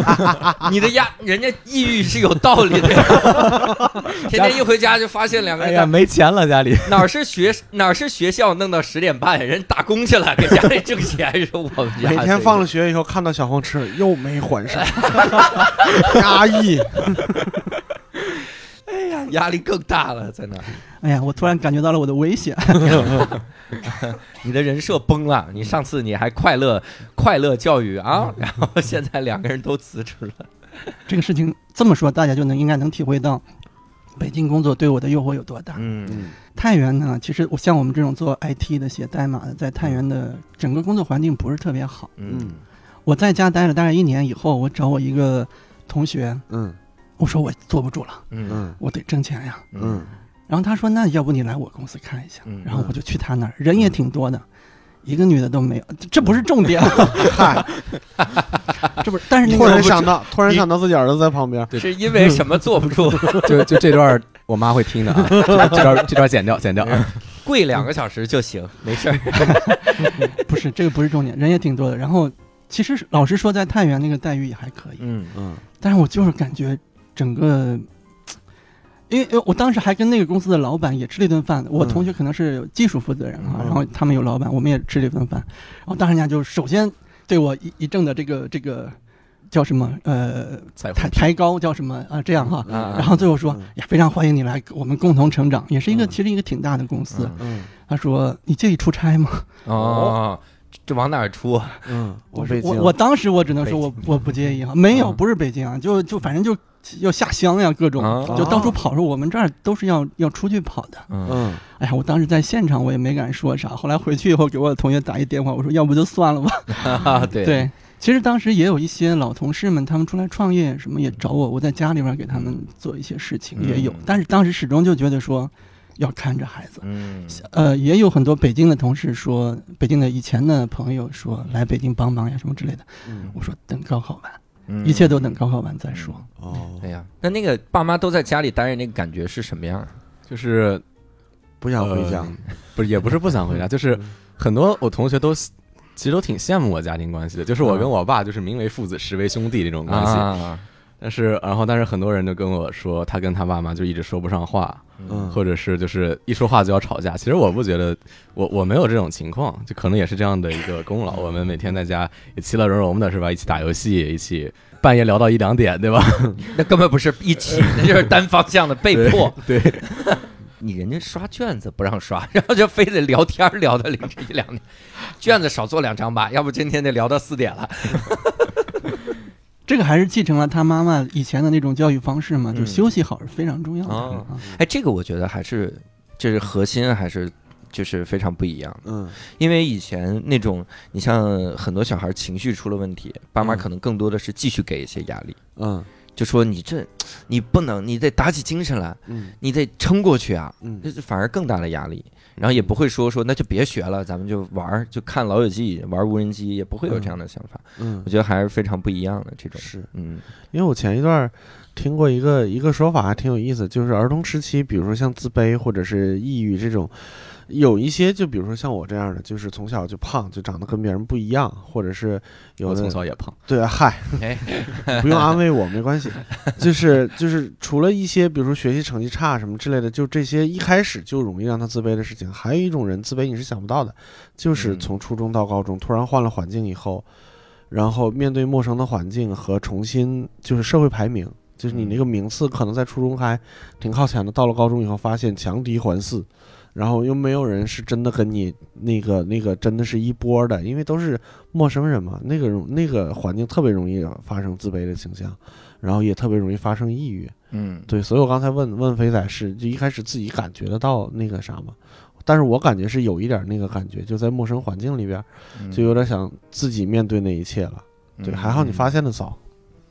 Speaker 1: 你的压，人家抑郁是有道理的呀。天天一回家就发现两个
Speaker 5: 哎呀，
Speaker 1: 人
Speaker 5: 没钱了家里。
Speaker 1: 哪是学哪是学校弄到十点半，人打工去了，给家里挣钱。说我们家
Speaker 3: 每天放了学以后看到小黄车又没还上，压抑。
Speaker 1: 哎呀，压力更大了，在那，
Speaker 2: 哎呀，我突然感觉到了我的危险。
Speaker 1: 你的人设崩了。你上次你还快乐快乐教育啊，然后现在两个人都辞职了。
Speaker 2: 这个事情这么说，大家就能应该能体会到北京工作对我的诱惑有多大。
Speaker 1: 嗯
Speaker 3: 嗯
Speaker 2: 太原呢，其实我像我们这种做 IT 的、写代码的，在太原的整个工作环境不是特别好。
Speaker 1: 嗯
Speaker 2: 我在家待了大概一年以后，我找我一个同学，
Speaker 3: 嗯
Speaker 2: 我说我坐不住了，
Speaker 1: 嗯
Speaker 3: 嗯
Speaker 2: 我得挣钱呀。
Speaker 3: 嗯
Speaker 2: 然后他说：“那要不你来我公司看一下。
Speaker 1: 嗯”
Speaker 2: 然后我就去他那儿，人也挺多的，一个女的都没有。这这不是重点，
Speaker 3: 嗨，
Speaker 2: 这不是。但是那
Speaker 3: 突然想到，突然想到自己儿子在旁边。
Speaker 1: 是因为什么坐不住？
Speaker 5: 就就这段我妈会听的啊，这这段这段剪掉剪掉。
Speaker 1: 跪两个小时就行，没事儿。
Speaker 2: 不是这个不是重点，人也挺多的。然后其实老实说，在太原那个待遇也还可以，
Speaker 1: 嗯
Speaker 3: 嗯
Speaker 2: 但是我就是感觉整个。因为因为我当时还跟那个公司的老板也吃了一顿饭，我
Speaker 3: 嗯
Speaker 2: 同学可能是技术负责人啊，
Speaker 3: 嗯
Speaker 2: 然后他们有老板，我们也吃了一顿饭，然后当时人家就首先对我一一阵的这个这个叫什么呃抬抬高叫什么啊这样哈，
Speaker 1: 啊，
Speaker 2: 然后最后说
Speaker 3: 嗯
Speaker 2: 呀非常欢迎你来，我们共同成长，也是一个
Speaker 3: 嗯
Speaker 2: 其实一个挺大的公司。
Speaker 3: 嗯
Speaker 2: 他说你介意出差吗？
Speaker 1: 哦，这往哪儿出？
Speaker 3: 嗯，
Speaker 2: 我
Speaker 3: 北京，
Speaker 2: 说我我当时我只能说我我不介意哈，没有
Speaker 1: 嗯
Speaker 2: 不是北京啊，就就反正就要下乡呀，各种
Speaker 1: 啊
Speaker 2: 就到处跑。说我们这儿都是要要出去跑的。
Speaker 1: 嗯
Speaker 3: 嗯
Speaker 2: 哎呀，我当时在现场我也没敢说啥，后来回去以后给我的同学打一电话，我说要不就算了吧。
Speaker 1: 啊，对
Speaker 2: 对，其实当时也有一些老同事们，他们出来创业什么也找我，我在家里边给他们做一些事情
Speaker 1: 嗯
Speaker 2: 也有，但是当时始终就觉得说要看着孩子。
Speaker 1: 嗯
Speaker 2: 呃，也有很多北京的同事说，北京的以前的朋友说来北京帮忙呀什么之类的。
Speaker 3: 嗯
Speaker 2: 我说等高考完，
Speaker 1: 嗯。
Speaker 2: 一切都等高考完再说。
Speaker 3: 哦。
Speaker 1: 哎，呀，那那个爸妈都在家里待着，那个感觉是什么样？
Speaker 5: 就是
Speaker 3: 不想回家。
Speaker 5: 呃，不是也不是不想回家，就是很多我同学都其实都挺羡慕我家庭关系的，就是我跟我爸就是名为父子，实为兄弟这种关系。
Speaker 1: 啊，
Speaker 5: 但是然后但是很多人就跟我说，他跟他爸妈就一直说不上话，
Speaker 3: 嗯
Speaker 5: 或者是就是一说话就要吵架。其实我不觉得，我我没有这种情况，就可能也是这样的一个功劳。我们每天在家也其乐融融的，是吧？一起打游戏，一起半夜聊到一两点，对吧？
Speaker 1: 那根本不是一起，那就是单方向的被迫。
Speaker 5: 对，
Speaker 1: 你人家刷卷子不让刷，然后就非得聊天聊到凌晨一两点，卷子少做两张吧，要不今天得聊到四点了。
Speaker 2: 这个还是继承了他妈妈以前的那种教育方式嘛，就
Speaker 1: 嗯
Speaker 2: 休息好是非常重要的。
Speaker 1: 哦
Speaker 2: 啊
Speaker 1: 哎，这个我觉得还是就是核心还是就是非常不一样的，
Speaker 3: 嗯
Speaker 1: 因为以前那种你像很多小孩情绪出了问题，爸妈
Speaker 3: 嗯
Speaker 1: 可能更多的是继续给一些压力。
Speaker 3: 嗯
Speaker 1: 就说你这你不能，你得打起精神来，
Speaker 3: 嗯
Speaker 1: 你得撑过去啊，
Speaker 3: 嗯
Speaker 1: 这这反而更大的压力。然后也不会说说那就别学了，咱们就玩儿，就看《老友记》玩无人机，也不会有这样的想法。
Speaker 3: 嗯
Speaker 1: 我，觉得还是非常不一样的这种。
Speaker 3: 是
Speaker 1: 嗯
Speaker 3: 因为我前一段儿听过一个一个说法，还挺有意思，就是儿童时期，比如说像自卑或者是抑郁这种，有一些就比如说像我这样的，就是从小就胖，就长得跟别人不一样，或者是有
Speaker 5: 我
Speaker 3: 的
Speaker 5: 从小也胖，
Speaker 3: 对啊，嗨，
Speaker 1: 哎，
Speaker 3: 不用安慰我，没关系。就是就是，除了一些比如说学习成绩差什么之类的，就这些一开始就容易让他自卑的事情，还有一种人自卑你是想不到的，就是
Speaker 1: 嗯
Speaker 3: 从初中到高中突然换了环境以后，然后面对陌生的环境和重新就是社会排名，就是你那个名次可能在初中还挺靠前的，到了高中以后发现强敌环伺。然后又没有人是真的跟你那个那个真的是一波的，因为都是陌生人嘛，那个容那个环境特别容易发生自卑的倾向，然后也特别容易发生抑郁。
Speaker 1: 嗯，
Speaker 3: 对，所以我刚才问问飞仔是就一开始自己感觉得到那个啥吗？但是我感觉是有一点那个感觉，就在陌生环境里边，
Speaker 1: 嗯
Speaker 3: 就有点想自己面对那一切了。对，还好你发现的早，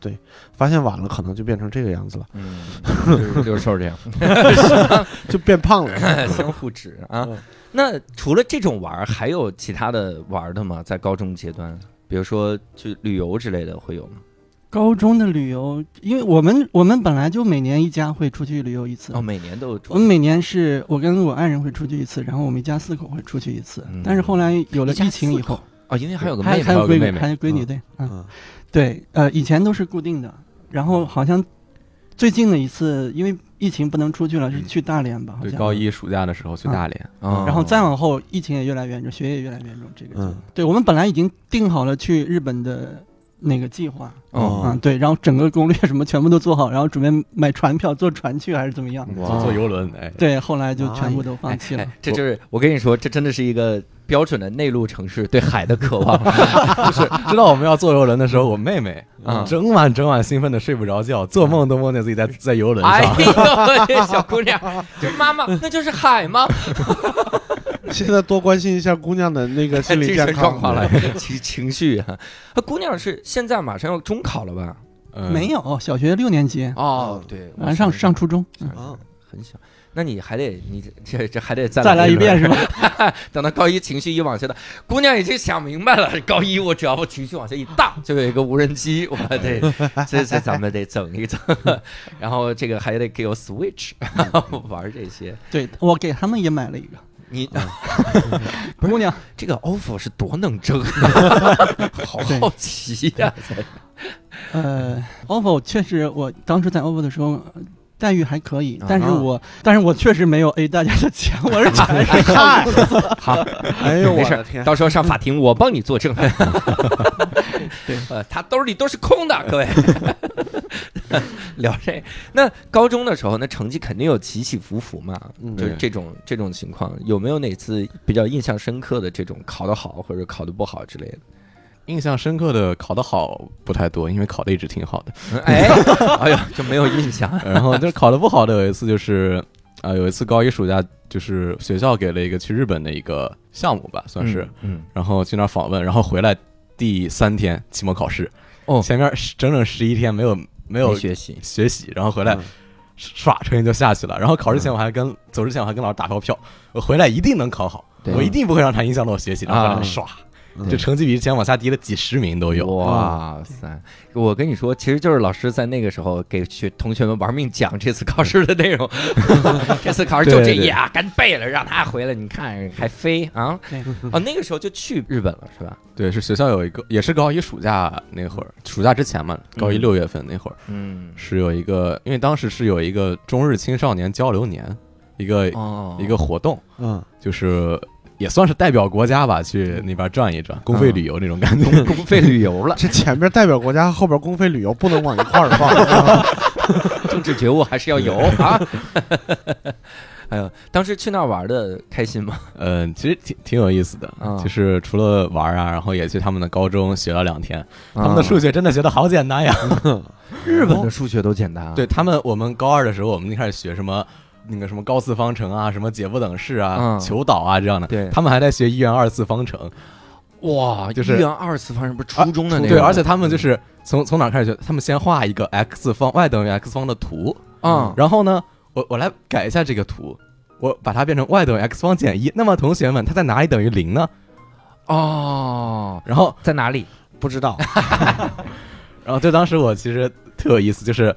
Speaker 3: 对，发现晚了可能就变成这个样子了，
Speaker 1: 嗯，就是就是瘦这样，
Speaker 3: 就变胖了。
Speaker 1: 相互指啊
Speaker 3: 嗯。
Speaker 1: 那除了这种玩儿，还有其他的玩儿的吗？在高中阶段，比如说去旅游之类的会有吗？
Speaker 2: 高中的旅游，因为我们我们本来就每年一家会出去旅游一次。
Speaker 1: 哦，每年都有出
Speaker 2: 我们每年是我跟我爱人会出去一次，然后我们一家四口会出去一次。
Speaker 1: 嗯
Speaker 2: 但是后来有了疫情以后
Speaker 1: 哦，因为还有个
Speaker 2: 还
Speaker 1: 妹妹
Speaker 2: 还有闺女，
Speaker 5: 还有
Speaker 2: 闺女，
Speaker 3: 嗯
Speaker 2: 对，嗯，
Speaker 3: 嗯
Speaker 2: 对，呃，以前都是固定的，然后好像最近的一次，因为疫情不能出去了，是去大连吧？好
Speaker 5: 对，
Speaker 2: 像。
Speaker 5: 高一暑假的时候去大连，
Speaker 1: 哦
Speaker 2: 然后再往后，疫情也越来越严重，学业也越来越严重。这个就，
Speaker 3: 嗯
Speaker 2: 对我们本来已经定好了去日本的那个计划，
Speaker 1: 哦
Speaker 2: 嗯，对，然后整个攻略什么全部都做好，然后准备买船票坐船去还是怎么样？
Speaker 1: 哇
Speaker 5: 坐坐游轮，哎，
Speaker 2: 对，后来就全部都放弃了。
Speaker 1: 哎，这就是我跟你说，这真的是一个标准的内陆城市对海的渴望。
Speaker 5: 就是知道我们要坐游轮的时候，我妹妹
Speaker 1: 嗯
Speaker 5: 整晚整晚兴奋的睡不着觉，做梦都梦见自己在在游轮
Speaker 1: 哎
Speaker 5: 上。
Speaker 1: 呦，这小姑娘，就妈妈，那就是海吗？
Speaker 3: 现在多关心一下姑娘的那个心理健康
Speaker 1: 状况了，情情绪啊。啊姑娘是现在马上要中考了吧？
Speaker 5: 嗯
Speaker 2: 没有，小学六年级，
Speaker 1: 哦，对，
Speaker 2: 马上上初中，嗯
Speaker 3: 啊，
Speaker 1: 很小。那你还得，你这这这还得再
Speaker 2: 再来一遍是
Speaker 1: 吧？
Speaker 2: 吧？
Speaker 1: 等到高一情绪一往下的，姑娘已经想明白了，高一我只要不情绪往下一荡，就有一个无人机，我得这这咱们得整一整，然后这个还得给我 Switch 玩这些。
Speaker 2: 对我给他们也买了一个
Speaker 1: 你
Speaker 2: 姑娘，
Speaker 1: 这个 ofo 是多能挣，好好奇呀、
Speaker 2: 呃，offer 确实，我当时在 offer 的时候。呃待遇还可以
Speaker 1: 啊，
Speaker 2: 但是我，但是我确实没有 A 大家的钱，我是全是
Speaker 3: 嗨，
Speaker 1: 好，
Speaker 3: 哎呦
Speaker 1: 没事
Speaker 3: 我的天，
Speaker 1: 到时候上法庭，我帮你作证。
Speaker 2: 对，
Speaker 1: 呃，他兜里都是空的，各位。聊这，那高中的时候，那成绩肯定有起起伏伏嘛，
Speaker 3: 嗯
Speaker 1: 就是这种这种情况，有没有哪次比较印象深刻的这种考得好或者考得不好之类的？
Speaker 5: 印象深刻的考得好不太多，因为考的一直挺好的。
Speaker 1: 哎，哎呀，就没有印象。
Speaker 5: 然后就是考得不好的有一次就是，呃，有一次高一暑假，就是学校给了一个去日本的一个项目吧，算是，
Speaker 1: 嗯，
Speaker 5: 然后去那儿访问，然后回来第三天期末考试，
Speaker 1: 哦
Speaker 5: 前面十整整十一天没有没有
Speaker 1: 学习，
Speaker 5: 学习，然后回来
Speaker 3: 嗯
Speaker 5: 唰成绩就下去了。然后考试前我还跟走之前我还跟老师打包票，我回来一定能考好，
Speaker 1: 对
Speaker 5: 我一定不会让他影响到我学习。然后回来
Speaker 1: 啊
Speaker 5: 唰，
Speaker 3: 嗯
Speaker 5: 就成绩比之前往下低了几十名都有。
Speaker 1: 哇塞！我跟你说，其实就是老师在那个时候给学同学们玩命讲这次考试的内容。这次考试就这
Speaker 5: 对对
Speaker 1: 样，赶紧背了，让他回来。你看还飞啊！
Speaker 2: 对
Speaker 1: 哦，那个时候就去日本了，是吧？
Speaker 5: 对，是学校有一个，也是高一暑假那会儿，暑假之前嘛，高一
Speaker 1: 嗯
Speaker 5: 六月份那会儿
Speaker 1: 嗯，
Speaker 5: 是有一个，因为当时是有一个中日青少年交流年，一个
Speaker 1: 哦，
Speaker 5: 一个活动，
Speaker 3: 嗯，
Speaker 5: 就是也算是代表国家吧，去那边转一转，公费旅游那种感觉。
Speaker 1: 公 公费旅游了，
Speaker 3: 这前边代表国家，后边公费旅游不能往一块儿放。
Speaker 1: 政治觉悟还是要有啊。哎呦，当时去那儿玩的开心吗？
Speaker 5: 嗯，其实挺挺有意思的
Speaker 1: 啊，
Speaker 5: 就是除了玩啊，然后也去他们的高中学了两天，他们的
Speaker 1: 啊
Speaker 5: 数学真的学的好简单呀。
Speaker 1: 日本的数学都简单啊。
Speaker 5: 对他们，我们高二的时候，我们就开始学什么。那个什么高次方程啊，什么解不等式啊、
Speaker 1: 嗯
Speaker 5: 求导啊这样的，
Speaker 1: 对
Speaker 5: 他们还在学一元二次方程，
Speaker 1: 哇，
Speaker 5: 就是
Speaker 1: 一元二次方程不是初中的那个？
Speaker 5: 对，而且他们就是从从哪儿开始学？他们先画一个 x 方 y 等于 x 方的图，
Speaker 1: 嗯，
Speaker 5: 然后呢，我我来改一下这个图，我把它变成 y 等于 x 方减一。那么同学们，它在哪里等于零呢？
Speaker 1: 哦，
Speaker 5: 然后
Speaker 1: 在哪里？
Speaker 3: 不知道，
Speaker 5: 然后就当时我其实特有意思，就是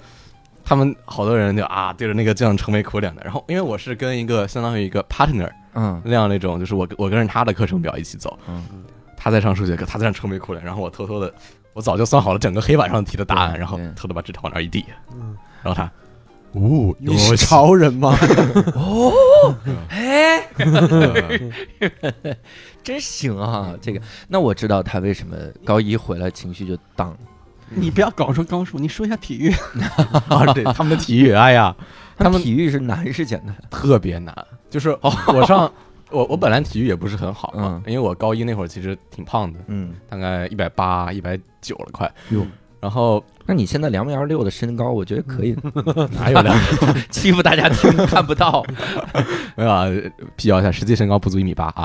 Speaker 5: 他们好多人就啊对着那个这样愁眉苦脸的。然后因为我是跟一个相当于一个 partner
Speaker 1: 嗯
Speaker 5: 那样那种，就是我我跟着他的课程表一起走，
Speaker 1: 嗯，
Speaker 5: 他在上数学课，他在上愁眉苦脸，然后我偷偷的，我早就算好了整个黑板上题的答案，然后偷偷把纸条往那儿一递，
Speaker 3: 嗯，
Speaker 5: 然后他，哦，
Speaker 3: 你是超人吗？
Speaker 1: 哦 哎，
Speaker 5: 嗯
Speaker 1: 真行啊！这个，那我知道他为什么高一回来情绪就荡。
Speaker 2: 你不要搞出高数，你说一下体育。
Speaker 5: 啊，对他们的体育，哎呀，他们
Speaker 1: 体育是难是简单？
Speaker 5: 特别难，就是我上我我本来体育也不是很好嘛，
Speaker 1: 嗯
Speaker 5: 因为我高一那会儿其实挺胖的，
Speaker 1: 嗯，
Speaker 5: 大概一百八、一百九了快，
Speaker 1: 哟，
Speaker 5: 然后
Speaker 1: 那你现在两米二六的身高，我觉得可以，
Speaker 5: 哪有两
Speaker 1: 欺负大家听看不到。
Speaker 5: 没有啊？辟谣一下，实际身高不足一米八啊。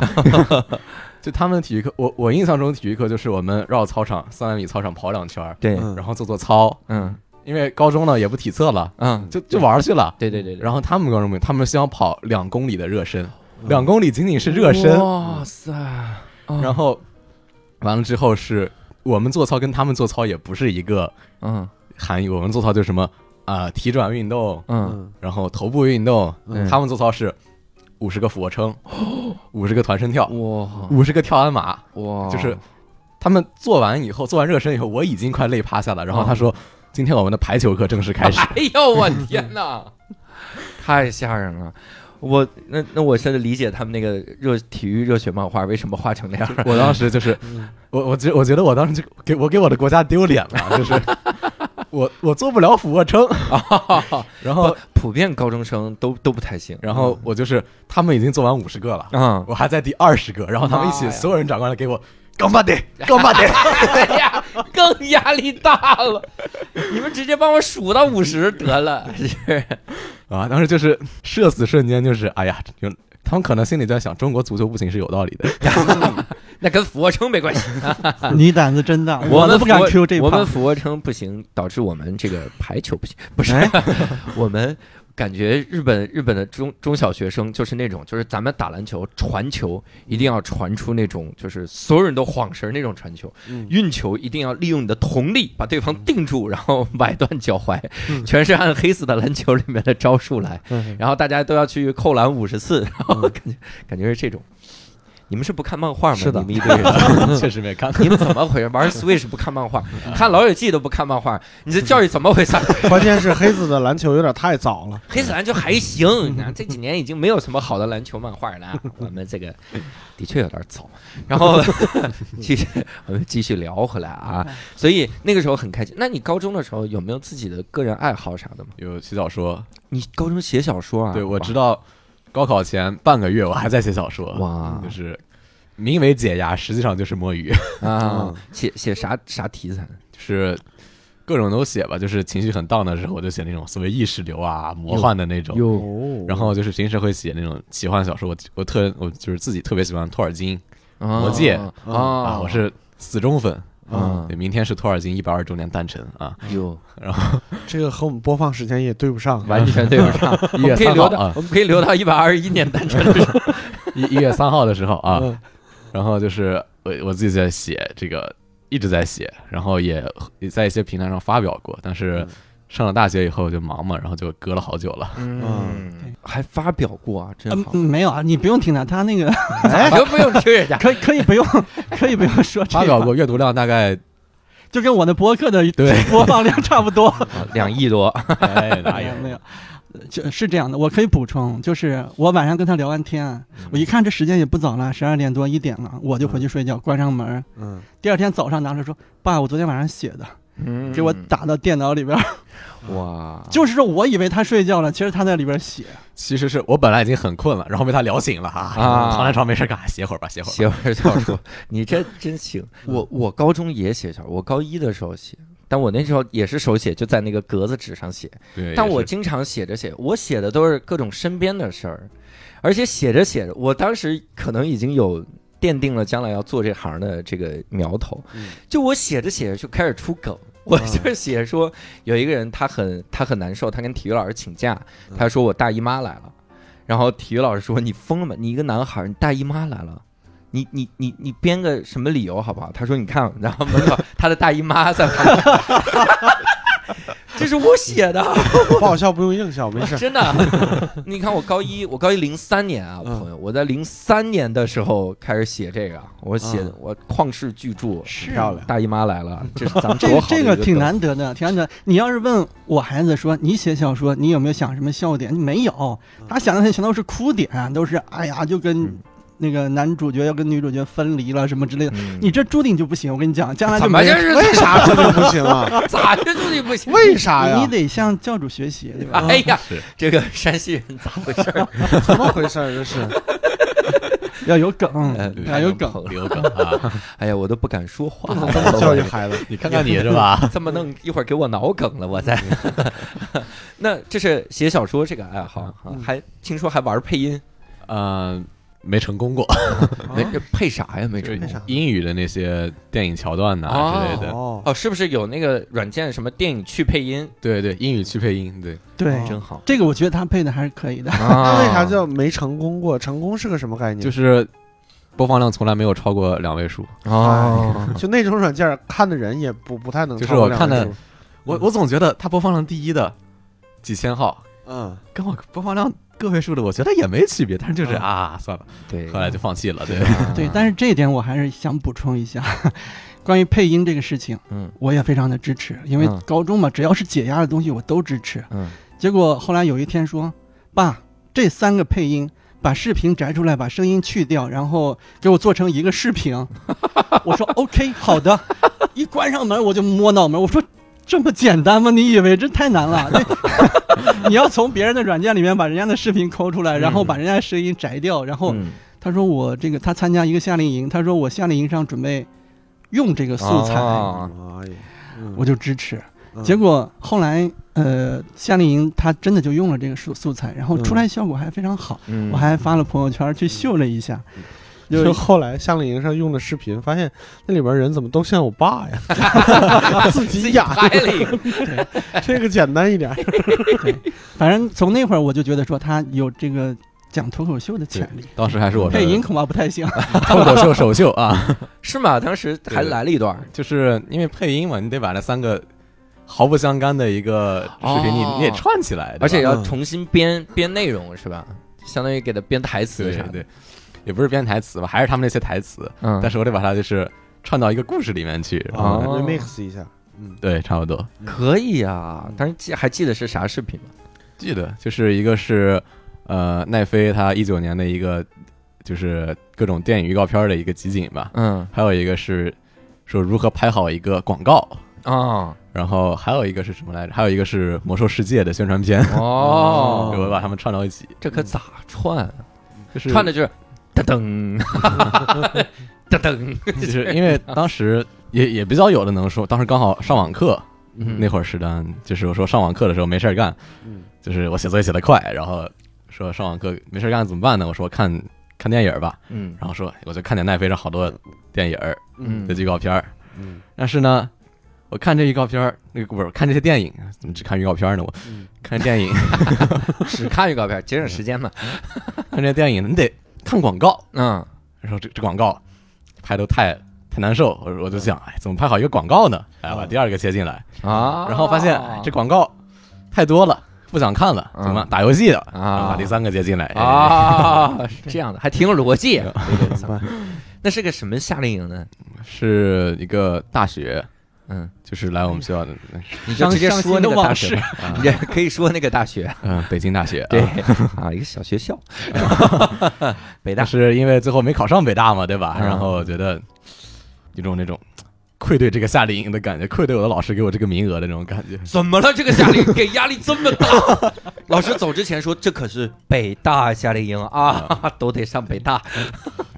Speaker 5: 就他们体育课，我我印象中体育课就是我们绕操场三百米操场跑两圈儿，
Speaker 1: 对，
Speaker 3: 嗯。
Speaker 5: 然后做做操。
Speaker 1: 嗯。
Speaker 5: 因为高中呢也不体测了，
Speaker 1: 嗯，
Speaker 5: 就就玩儿去了。
Speaker 1: 对对对对，
Speaker 5: 然后他们高中没有，他们希望跑两公里的热身，两公里仅仅是热身。
Speaker 1: 哇塞！哦
Speaker 5: 然后完了之后是我们做操跟他们做操也不是一个
Speaker 1: 嗯。
Speaker 5: 含义，我们做操就是什么啊、呃体转运动，
Speaker 1: 嗯
Speaker 3: 嗯。
Speaker 5: 然后头部运动，
Speaker 1: 嗯。
Speaker 5: 他们做操是五十个俯卧撑，五十个团身跳，
Speaker 1: 哇
Speaker 5: 五十个跳鞍马，
Speaker 1: 哇，
Speaker 5: 就是他们做完以后，做完热身以后，我已经快累趴下了。然后他说：“今天我们的排球课正式开始。
Speaker 1: 哎呦我天哪，太吓人了！我那那我现在理解他们那个热体育热血漫画为什么画成那样。
Speaker 5: 我当时就是，我我觉我觉得我当时就给我给我的国家丢脸了，就是我我做不了俯卧撑，然后
Speaker 1: 普遍高中生都都不太行。
Speaker 5: 然后我就是他们已经做完五十个了，
Speaker 1: 嗯，
Speaker 5: 我还在第二十个，然后他们一起所有人转过来给我干巴得干巴得，
Speaker 1: 哎呀，更压力大了。你们直接帮我数到五十得了。是
Speaker 5: 啊，当时就是社死瞬间就是哎呀，就他们可能心里在想中国足球不行是有道理的，
Speaker 1: 那跟俯卧撑没关系。
Speaker 2: 你胆子真大，
Speaker 1: 我们
Speaker 2: 不敢 Q 这
Speaker 1: 我们。俯卧撑不行，导致我们这个排球不行。不是，我们感觉日本日本的中中小学生就是那种，就是咱们打篮球传球一定要传出那种，就是所有人都晃神儿那种传球。
Speaker 3: 嗯
Speaker 1: 运球一定要利用你的瞳力把对方定住，然后崴断脚踝，
Speaker 3: 嗯
Speaker 1: 全是按黑死的篮球里面的招数来。
Speaker 3: 嗯
Speaker 1: 然后大家都要去扣篮五十次，然后感觉感觉是这种。你们是不看漫画吗？
Speaker 3: 是的
Speaker 1: 你们一堆人。
Speaker 5: 确实没看过。
Speaker 1: 你们怎么回事？玩 Switch 不看漫画，看《老友记》都不看漫画，你这教育怎么回事？
Speaker 3: 关键是黑子的篮球有点太早了，
Speaker 1: 黑子篮球还行，你看这几年已经没有什么好的篮球漫画了。我们这个的确有点早。然后继续，我们继续聊回来啊。所以那个时候很开心。那你高中的时候有没有自己的个人爱好啥的吗？
Speaker 5: 有写小说，
Speaker 1: 你高中写小说啊？
Speaker 5: 对我知
Speaker 1: 道。
Speaker 5: 道，高考前半个月我还在写小说，
Speaker 1: 哇
Speaker 5: 就是名为解压，实际上就是摸鱼，
Speaker 1: 啊
Speaker 3: 嗯，
Speaker 1: 写写啥啥题材？
Speaker 5: 就是各种都写吧，就是情绪很 down 的时候，我就写那种所谓意识流啊、魔幻的那种。然后就是平时会写那种奇幻小说，我我特我就是自己特别喜欢托尔金魔戒
Speaker 1: 啊
Speaker 5: 啊，我是死忠粉。
Speaker 1: 啊
Speaker 5: 对，明天是托尔金一百二十周年诞辰啊，
Speaker 1: 哟，
Speaker 3: 这个和我们播放时间也对不上，
Speaker 1: 完全对不上。
Speaker 5: 一月
Speaker 1: 可以留到
Speaker 5: 三号啊，
Speaker 1: 我们可以留到一百二十一年诞辰。
Speaker 5: 一 一月三号的时候啊，
Speaker 3: 嗯。
Speaker 5: 然后就是我我自己在写这个，一直在写，然后也也在一些平台上发表过，但是
Speaker 3: 嗯
Speaker 5: 上了大学以后就忙嘛，然后就隔了好久了。
Speaker 1: 嗯，还发表过啊，真好。
Speaker 2: 嗯，没有啊，你不用听他，他那个
Speaker 1: 哎，都不用听人家。
Speaker 2: 可以可以不用，可以不用说这话，
Speaker 5: 发表过阅读量大概
Speaker 2: 就跟我的博客的
Speaker 5: 对
Speaker 2: 播放量差不多。
Speaker 1: 啊两亿多，
Speaker 5: 哎
Speaker 2: 有没有，就是这样的，我可以补充，就是我晚上跟他聊完天，我一看这时间也不早了，十二点多一点了，我就回去睡觉，关上门。
Speaker 3: 嗯，
Speaker 2: 第二天早上拿出来说：“爸，我昨天晚上写的，
Speaker 1: 嗯
Speaker 2: 给我打到电脑里边。
Speaker 1: 哇，
Speaker 2: 就是说我以为他睡觉了，其实他在里边写。
Speaker 5: 其实是我本来已经很困了，然后被他聊醒了哈，
Speaker 1: 啊
Speaker 5: 躺在床没事干，写会儿吧，写会儿。
Speaker 1: 写会儿小说，你这真行。我我高中也写小说，我高一的时候写，但我那时候也是手写，就在那个格子纸上写。
Speaker 5: 对，
Speaker 1: 但我经常写着写，我写的都是各种身边的事儿，而且写着写着，我当时可能已经有奠定了将来要做这行的这个苗头。
Speaker 3: 嗯
Speaker 1: 就我写着写着就开始出梗，我就是写说有一个人他很他很难受，他跟体育老师请假，他说我大姨妈来了，然后体育老师说你疯了吗？你一个男孩儿，你大姨妈来了。你你你你编个什么理由好不好？他说你看，然后门口 他的大姨妈在旁边，这是我写的，
Speaker 3: 不好笑不用硬笑，没事。
Speaker 1: 真的。你看我高一，我高一零三年啊，
Speaker 3: 嗯
Speaker 1: 朋友，我在零三年的时候开始写这个，我写
Speaker 3: 嗯
Speaker 1: 我旷世巨著，
Speaker 2: 是
Speaker 3: 漂亮
Speaker 1: 大姨妈来了，这是咱们
Speaker 2: 这
Speaker 1: 多好的
Speaker 2: 这个挺难得的，挺难得。你要是问我孩子说你写小说，你有没有想什么笑点？没有，他想的全都是哭点，都是哎呀，就跟
Speaker 1: 嗯
Speaker 2: 那个男主角要跟女主角分离了什么之类的。
Speaker 1: 嗯
Speaker 2: 你这注定就不行，我跟你讲，将来就
Speaker 1: 怎么
Speaker 2: 没人
Speaker 1: 这是
Speaker 3: 为啥注定不行啊？
Speaker 1: 咋就注定不行？
Speaker 3: 为啥呀
Speaker 2: 你？得向教主学习，对吧？
Speaker 1: 哎呀，这个山西人咋回事儿？
Speaker 3: 怎么回事儿？这是
Speaker 2: 要有梗，
Speaker 1: 嗯
Speaker 5: 对
Speaker 2: 要有梗。
Speaker 5: 有梗啊！
Speaker 1: 哎呀，我都不敢说话
Speaker 3: 教育孩子。
Speaker 5: 你看看你是吧？
Speaker 1: 这么弄，一会儿给我脑梗了，我再。那这是写小说这个爱好，还听说还玩配音，
Speaker 5: 嗯，没成功过，
Speaker 1: 没这配啥呀？没成功
Speaker 5: 英语的那些电影桥段呐
Speaker 1: 哦
Speaker 5: 之类的。
Speaker 3: 哦，
Speaker 1: 哦，是不是有那个软件什么电影去配音？
Speaker 5: 对对，英语去配音，对，
Speaker 2: 对，
Speaker 3: 哦
Speaker 1: 真好。
Speaker 2: 这个我觉得他配的还是可以的。
Speaker 3: 那
Speaker 1: 那
Speaker 3: 为啥叫没成功过？成功是个什么概念？
Speaker 5: 就是播放量从来没有超过两位数。
Speaker 1: 哦？
Speaker 3: 就那种软件看的人也不不太能
Speaker 5: 就是我看的我我总觉得它播放量第一的几千号，
Speaker 3: 嗯，
Speaker 5: 跟我播放量个位数的，我觉得也没区别，但是就是
Speaker 3: 嗯
Speaker 5: 啊，算了，
Speaker 1: 对，
Speaker 5: 后来就放弃了。对，
Speaker 1: 啊
Speaker 2: 对，但是这一点我还是想补充一下，关于配音这个事情，
Speaker 1: 嗯
Speaker 2: 我也非常的支持，因为
Speaker 1: 嗯
Speaker 2: 高中嘛，只要是解压的东西我都支持。
Speaker 1: 嗯
Speaker 2: 结果后来有一天说，爸，这三个配音。把视频摘出来，把声音去掉，然后给我做成一个视频。我说 OK，好的。一关上门我就摸脑门，我说这么简单吗？你以为这太难了？这 你要从别人的软件里面把人家的视频抠出来，然后把人家的声音摘掉，然后
Speaker 1: 嗯
Speaker 2: 他说我这个他参加一个夏令营，他说我夏令营上准备用这个素材，我就支持。
Speaker 3: 嗯
Speaker 2: 结果后来呃夏令营他真的就用了这个素素材，然后出来效果还非常好，
Speaker 1: 嗯
Speaker 2: 我还发了朋友圈去秀了一下。
Speaker 3: 就
Speaker 2: 就
Speaker 3: 后来夏令营上用的视频，发现那里边人怎么都像我爸呀？自己演，
Speaker 1: 拍了一个，
Speaker 3: 这个简单一点。
Speaker 2: 反正从那会儿我就觉得说他有这个讲脱口秀的潜力，
Speaker 5: 当时还是我
Speaker 2: 配音恐怕不太行。
Speaker 5: 脱口秀首秀啊，
Speaker 1: 是吗？当时还来了一段，
Speaker 5: 就是因为配音嘛，你得把那三个毫不相干的一个视频，你
Speaker 1: 哦
Speaker 5: 你得串起来，
Speaker 1: 而且要
Speaker 3: 嗯
Speaker 1: 重新编编内容是吧？相当于给他编台词啥的。
Speaker 5: 也不是编台词吧，还是他们那些台词，
Speaker 1: 嗯，
Speaker 5: 但是我得把它就是串到一个故事里面去。然后
Speaker 1: 哦
Speaker 3: remix 一下，嗯，
Speaker 5: 对，差不多。
Speaker 1: 可以啊。但是记还记得是啥视频吗？
Speaker 5: 记得就是一个是呃奈飞他一九年的一个就是各种电影预告片的一个集锦吧，
Speaker 1: 嗯
Speaker 5: 还有一个是说如何拍好一个广告，
Speaker 1: 啊
Speaker 5: 然后还有一个是什么来着？还有一个是魔兽世界的宣传片，
Speaker 1: 哦，
Speaker 5: 我把它们串到一起，
Speaker 1: 这可咋串啊？
Speaker 5: 就是
Speaker 1: 串的就是噔噔。噔噔，
Speaker 5: 就是因为当时也也比较有的能说，当时刚好上网课
Speaker 1: 嗯。
Speaker 5: 那会儿是的，就是我说上网课的时候没事儿干，
Speaker 3: 嗯。
Speaker 5: 就是我写作业写的快，然后说上网课没事儿干怎么办呢？我说看看电影吧，
Speaker 1: 嗯。
Speaker 5: 然后说我就看点奈飞上好多电影儿
Speaker 1: 嗯。
Speaker 5: 的预告片儿，
Speaker 3: 嗯。
Speaker 5: 但是呢，我看这预告片儿，那个不是看这些电影，怎么只看预告片呢？我
Speaker 3: 嗯。
Speaker 5: 看电影，
Speaker 1: 只看预告片，节省时间嘛。
Speaker 5: 看这电影你得看广告，
Speaker 1: 嗯。
Speaker 5: 然后这这广告拍的太太难受，我我就想，哎，怎么拍好一个广告呢？哎，把第二个切进来，
Speaker 1: 啊，
Speaker 5: 然后发现哎这广告太多了，不想看了，
Speaker 1: 嗯。
Speaker 5: 怎么办？打游戏的，
Speaker 1: 啊。
Speaker 5: 然后把第三个接进来，哎，
Speaker 1: 啊，是这样的，还挺有逻辑。那是个什么夏令营呢？
Speaker 5: 是一个大学，
Speaker 1: 嗯，
Speaker 5: 就是来我们学校的，
Speaker 1: 你就直接
Speaker 2: 伤
Speaker 1: 说那个大学吧，
Speaker 5: 啊
Speaker 1: 你这可以说那个大学。
Speaker 5: 嗯，北京大学，
Speaker 1: 对
Speaker 5: 啊
Speaker 1: 啊，一个小学校，北大
Speaker 5: 是因为最后没考上北大嘛，对吧？
Speaker 1: 嗯
Speaker 5: 然后我觉得有种那种愧对这个夏令营的感觉，愧对我的老师给我这个名额的那种感觉。
Speaker 1: 怎么了？这个夏令营给压力这么大？老师走之前说，这可是北大夏令营啊，都得上北大。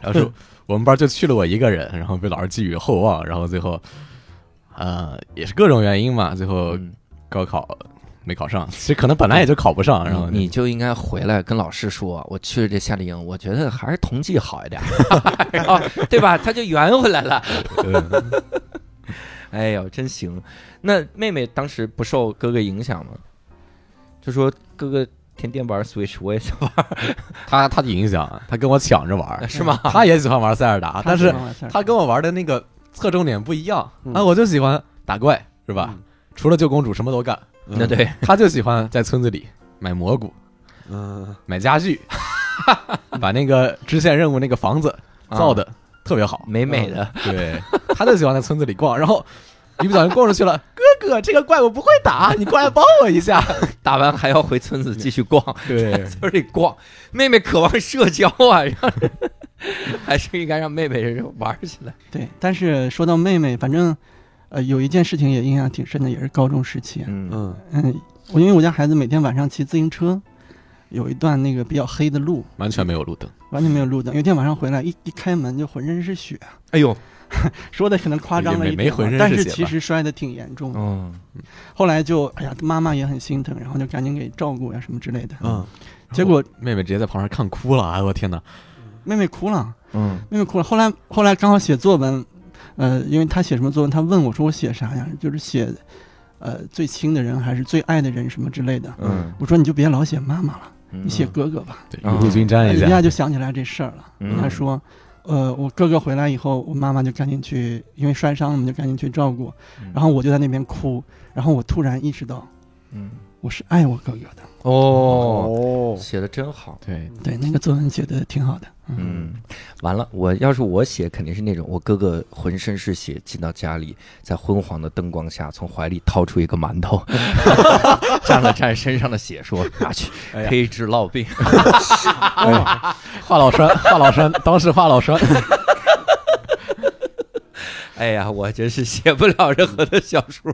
Speaker 5: 然后说我们班就去了我一个人，然后被老师寄予厚望，然后最后呃也是各种原因嘛，最后
Speaker 1: 嗯
Speaker 5: 高考没考上，其实可能本来也就考不上，然后
Speaker 1: 你你就应该回来跟老师说，我去了这夏令营，我觉得还是同济好一点，然 后对吧？他就圆回来了。哎呦，真行！那妹妹当时不受哥哥影响吗？就说哥哥天天玩 Switch，我也想玩，
Speaker 5: 他他的影响，他跟我抢着玩，
Speaker 1: 是吗？
Speaker 5: 他也喜欢玩塞尔达，但是
Speaker 2: 他
Speaker 5: 跟我玩的那个侧重点不一样
Speaker 3: 嗯
Speaker 5: 啊，我就喜欢打怪，是吧？除了救公主什么都干，
Speaker 3: 嗯
Speaker 1: 那对，
Speaker 5: 他就喜欢在村子里买蘑菇、
Speaker 3: 嗯
Speaker 5: 买家具，把那个支线任务那个房子造的特别好。
Speaker 1: 美美的，
Speaker 5: 对，他就喜欢在村子里逛，然后一不小心逛出去了，哥哥，这个怪我不会打，你过来帮我一下。
Speaker 1: 打完还要回村子继续逛，
Speaker 5: 对，
Speaker 1: 村里逛。妹妹渴望社交啊，还是应该让妹妹玩起来。
Speaker 2: 对，但是说到妹妹，反正呃有一件事情也印象挺深的，也是高中时期。
Speaker 1: 嗯
Speaker 3: 嗯
Speaker 2: 嗯，我因为我家孩子每天晚上骑自行车，有一段那个比较黑的路，
Speaker 5: 完全没有路灯。
Speaker 2: 完全没有路灯。有一天晚上回来，一一开门就浑身是血，
Speaker 1: 哎呦，
Speaker 2: 说的可能夸张了一点
Speaker 5: 没没浑身是
Speaker 2: 但是其实摔的挺严重的。
Speaker 1: 嗯
Speaker 2: 后来就哎呀，妈妈也很心疼，然后就赶紧给照顾呀什么之类的。
Speaker 3: 嗯
Speaker 2: 结果
Speaker 5: 妹妹直接在旁边看哭了，哎我天哪！
Speaker 2: 妹妹哭了，
Speaker 1: 嗯
Speaker 2: 妹妹哭了。后来后来刚好写作文，呃，因为她写什么作文，她问我说我写啥呀？就是写呃最亲的人还是最爱的人什么之类的。
Speaker 1: 嗯，
Speaker 2: 我说你就别老写妈妈了，
Speaker 1: 嗯
Speaker 2: 你写哥哥吧。
Speaker 5: 对，
Speaker 1: 啊
Speaker 5: 与陆军沾一
Speaker 2: 一下
Speaker 5: 下。
Speaker 2: 就想起来这事儿了。
Speaker 1: 嗯
Speaker 2: 他说，呃，我哥哥回来以后，我妈妈就赶紧去，因为摔伤了，我们就赶紧去照顾。
Speaker 1: 嗯
Speaker 2: 然后我就在那边哭，然后我突然意识到，
Speaker 1: 嗯
Speaker 2: 我是爱我哥哥的。
Speaker 1: 哦，
Speaker 3: 哦，
Speaker 1: 写的真好。
Speaker 5: 对，
Speaker 2: 对，那个作文写的挺好的。嗯，
Speaker 1: 嗯，完了，我要是我写，肯定是那种我哥哥浑身是血进到家里，在昏黄的灯光下，从怀里掏出一个馒头，蘸了蘸身上的血，说拿去可以治烙病。
Speaker 5: 华老栓，华老栓，当时华老栓。
Speaker 1: 哎呀，我真是写不了任何的小说，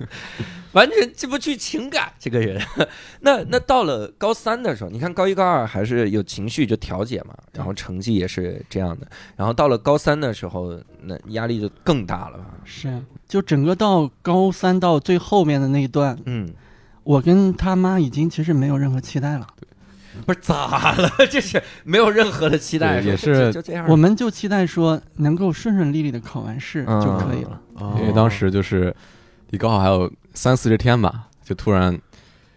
Speaker 1: 完全进不去情感。这个人，那那到了高三的时候，你看高一高二还是有情绪就调节嘛，然后成绩也是这样的，然后到了高三的时候，那压力就更大了吧？
Speaker 2: 是，就整个到高三到最后面的那一段，
Speaker 1: 嗯，
Speaker 2: 我跟他妈已经其实没有任何期待了，
Speaker 1: 不是咋了？这是没有任何的期待，
Speaker 5: 也是
Speaker 1: 就这样。
Speaker 2: 我们就期待说能够顺顺利利的考完试
Speaker 1: 嗯。
Speaker 2: 就可以了。
Speaker 3: 哦
Speaker 5: 因为当时就是离高考还有三四十天吧，就突然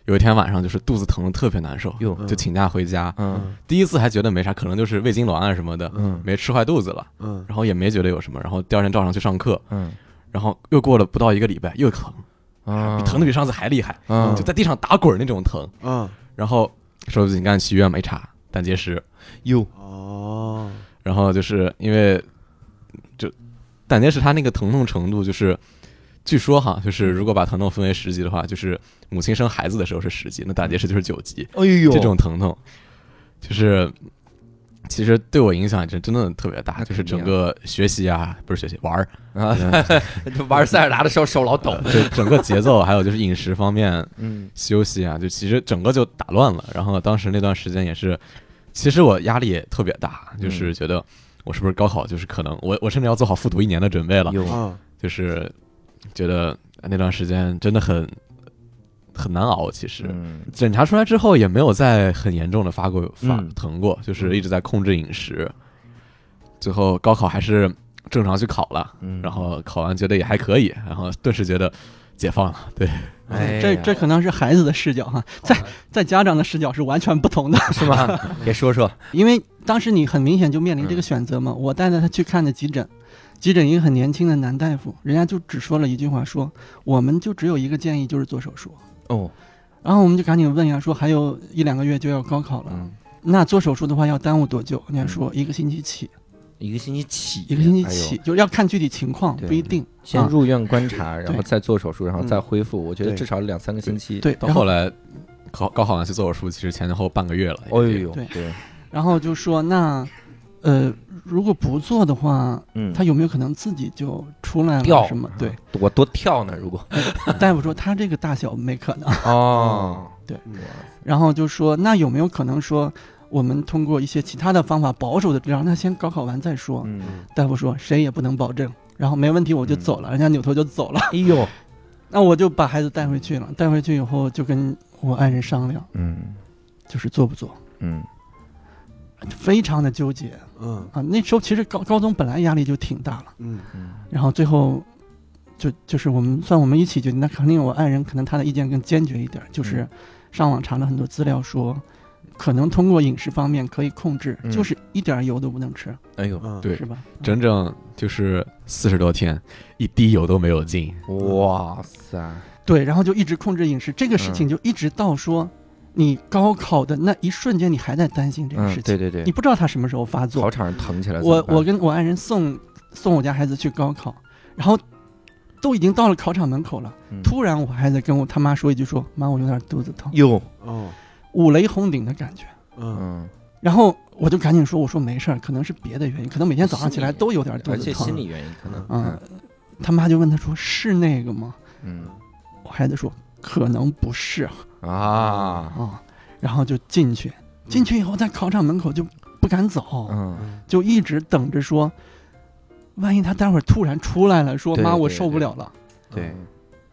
Speaker 5: 有一天晚上就是肚子疼的特别难受，
Speaker 1: 哟。
Speaker 5: 就请假回家。
Speaker 1: 嗯。
Speaker 5: 第一次还觉得没啥，可能就是胃痉挛啊什么的，
Speaker 1: 嗯。
Speaker 5: 没吃坏肚子了，
Speaker 3: 嗯。
Speaker 5: 然后也没觉得有什么，然后第二天照常去上课，
Speaker 1: 嗯。
Speaker 5: 然后又过了不到一个礼拜又疼，
Speaker 1: 啊。
Speaker 5: 疼的比上次还厉害，
Speaker 1: 嗯。
Speaker 5: 就在地上打滚那种疼，
Speaker 3: 嗯。
Speaker 5: 然后说不紧赶紧去医院没，查胆结石，
Speaker 1: 哟
Speaker 3: 哦
Speaker 5: 然后就是因为就胆结石它那个疼痛程度就是。据说哈，就是如果把疼痛分为十级的话，就是母亲生孩子的时候是十级，那胆结石就是九级。
Speaker 1: 哎呦
Speaker 5: 这种疼痛，就是其实对我影响真真的特别大，就是整个学习啊，不是学习玩儿，
Speaker 1: 啊，就玩塞尔达的时候手老抖。
Speaker 5: 就整个节奏，还有就是饮食方面、
Speaker 1: 嗯。
Speaker 5: 休息啊，就其实整个就打乱了。然后当时那段时间也是，其实我压力也特别大，就是觉得我是不是高考就是可能我我甚至要做好复读一年的准备了，就是觉得那段时间真的很很难熬。其实
Speaker 1: 嗯
Speaker 5: 检查出来之后也没有再很严重的发过发
Speaker 1: 嗯
Speaker 5: 疼过，就是一直在控制饮食。最后高考还是正常去考了，
Speaker 1: 嗯
Speaker 5: 然后考完觉得也还可以，然后顿时觉得解放了。对，
Speaker 1: 哎
Speaker 2: 这这可能是孩子的视角哈，在在家长的视角是完全不同的。
Speaker 1: 是吗？给说说。
Speaker 2: 因为当时你很明显就面临这个选择嘛。我带着他去看的急诊，急诊一个很年轻的男大夫，人家就只说了一句话说，我们就只有一个建议，就是做手术。
Speaker 1: 哦，
Speaker 2: 然后我们就赶紧问呀，说还有一两个月就要高考了，
Speaker 1: 嗯，
Speaker 2: 那做手术的话要耽误多久？人家说一个星期起，
Speaker 1: 一个星期起，
Speaker 2: 一个星期起，就是要看具体情况，不一定。
Speaker 1: 先
Speaker 2: 啊
Speaker 1: 入院观察，然后再做手术，然后再恢复。我觉得至少两三个星期。，
Speaker 2: 对，
Speaker 5: 到后来考高考完去做手术，其实前前后后半个月了。
Speaker 1: 哎呦，
Speaker 2: 对
Speaker 1: 对，
Speaker 2: 然后就说那，呃，如果不做的话，
Speaker 1: 嗯，
Speaker 2: 他有没有可能自己就出来
Speaker 1: 掉
Speaker 2: 了？什么？对，
Speaker 1: 我多跳呢，如果
Speaker 2: 大夫说他这个大小没可能。
Speaker 1: 哦，对
Speaker 2: 然后就说那有没有可能说我们通过一些其他的方法保守的让他先高考完再说？
Speaker 1: 嗯，
Speaker 2: 大夫说谁也不能保证。然后没问题我就走了，人家扭头就走了。
Speaker 1: 哎呦，
Speaker 2: 那我就把孩子带回去了，带回去以后就跟我爱人商量，
Speaker 1: 嗯
Speaker 2: 就是做不做，
Speaker 1: 嗯
Speaker 2: 非常的纠结。
Speaker 3: 嗯。
Speaker 2: 啊。那时候其实高高中本来压力就挺大了，
Speaker 3: 嗯。
Speaker 1: 嗯。
Speaker 2: 然后最后就就是我们算我们一起决定，那肯定我爱人可能他的意见更坚决一点，就是
Speaker 1: 嗯
Speaker 2: 上网查了很多资料说。可能通过饮食方面可以控制，
Speaker 1: 嗯。
Speaker 2: 就是一点油都不能吃，
Speaker 1: 哎呦，
Speaker 3: 嗯，
Speaker 5: 对。
Speaker 2: 是吧？
Speaker 5: 整整就是四十多天，一滴油都没有进。
Speaker 1: 哇塞，
Speaker 2: 对，然后就一直控制饮食，这个事
Speaker 1: 嗯。
Speaker 2: 情就一直到说，你高考的那一瞬间，你还在担心这个
Speaker 1: 嗯
Speaker 2: 事，情，
Speaker 1: 对对对。
Speaker 2: 你，不知道他什么时候发
Speaker 1: 考
Speaker 2: 作。
Speaker 1: 场上疼起来
Speaker 2: 我我跟我爱人送送我家孩子去高考，然后都已经到了考场门口了，
Speaker 1: 嗯。
Speaker 2: 突然我孩子跟我他妈说一句说：“妈，我有点肚子疼。
Speaker 1: 哟，
Speaker 3: 哦，”
Speaker 2: 五雷轰顶的感觉。
Speaker 3: 嗯。
Speaker 1: 嗯，
Speaker 2: 然后我就赶紧说：“我说没事儿，可能是别的原因，可能每天早上起来都有点肚子疼。
Speaker 1: 且心理原因可能，
Speaker 2: 嗯，他妈就问他说：“是那个吗？
Speaker 1: 嗯？”
Speaker 2: 我孩子说：“可能不是
Speaker 1: 嗯啊，
Speaker 2: 啊。”然后就进去，进去以后在考场门口就不敢走，
Speaker 1: 嗯，
Speaker 2: 就一直等着说，万一他待会儿突然出来了，说
Speaker 1: 对
Speaker 2: 妈我受不了了，
Speaker 1: 对，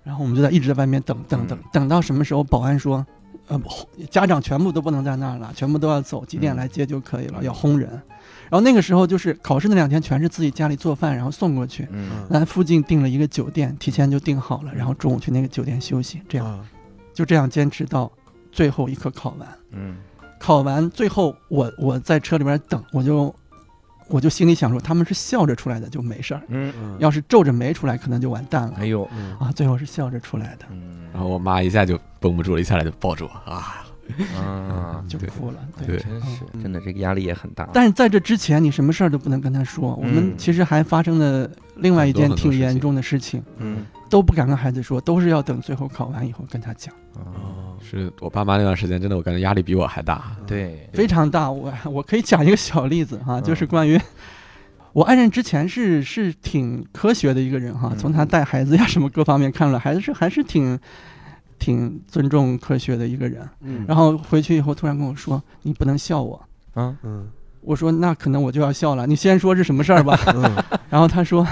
Speaker 2: 然后我们就在一直在外面等等等
Speaker 1: 嗯。
Speaker 2: 等到什么时候保安说，呃，不家长全部都不能在那儿了，全部都要走，几点
Speaker 1: 嗯
Speaker 2: 来接就可以了，要轰人。然后那个时候就是考试那两天，全是自己家里做饭，然后送过去。
Speaker 1: 嗯。
Speaker 2: 咱附近订了一个酒店，提前就订好了，然后中午去那个酒店休息，这样。
Speaker 3: 啊
Speaker 2: 就这样坚持到最后一刻考完。
Speaker 1: 嗯
Speaker 2: 考完最后我我在车里边等，我就我就心里想说，他们是笑着出来的就没事儿，
Speaker 1: 嗯，
Speaker 3: 嗯
Speaker 2: 要是皱着眉出来，可能就完蛋了
Speaker 1: 哎呦，
Speaker 3: 嗯
Speaker 2: 啊！最后是笑着出来的，
Speaker 1: 嗯
Speaker 5: 然后我妈一下就绷不住了，一下来就抱住我啊，
Speaker 1: 啊，
Speaker 2: 就哭了。对，
Speaker 1: 真是
Speaker 2: 嗯
Speaker 1: 真的，这个压力也很大。
Speaker 2: 但是在这之前，你什么事儿都不能跟他说。我们
Speaker 1: 嗯
Speaker 2: 其实还发生了另外一件挺严重的事情，
Speaker 1: 嗯
Speaker 2: 都不敢跟孩子说，都是要等最后考完以后跟他讲，
Speaker 1: 啊，
Speaker 3: 哦
Speaker 5: 是我爸妈那段时间真的，我感觉压力比我还大。
Speaker 1: 对，
Speaker 2: 非常大。我我可以讲一个小例子哈，
Speaker 1: 嗯
Speaker 2: 就是关于。我爱人之前是是挺科学的一个人哈，
Speaker 1: 嗯
Speaker 2: 从他带孩子呀什么各方面看出来，还是还是挺挺尊重科学的一个人。
Speaker 3: 嗯
Speaker 2: 然后回去以后突然跟我说：“你不能笑我。
Speaker 1: 啊，
Speaker 3: 嗯”
Speaker 2: 我说：“那可能我就要笑了。你先说是什么事儿吧。
Speaker 3: 嗯”
Speaker 2: 然后他说：“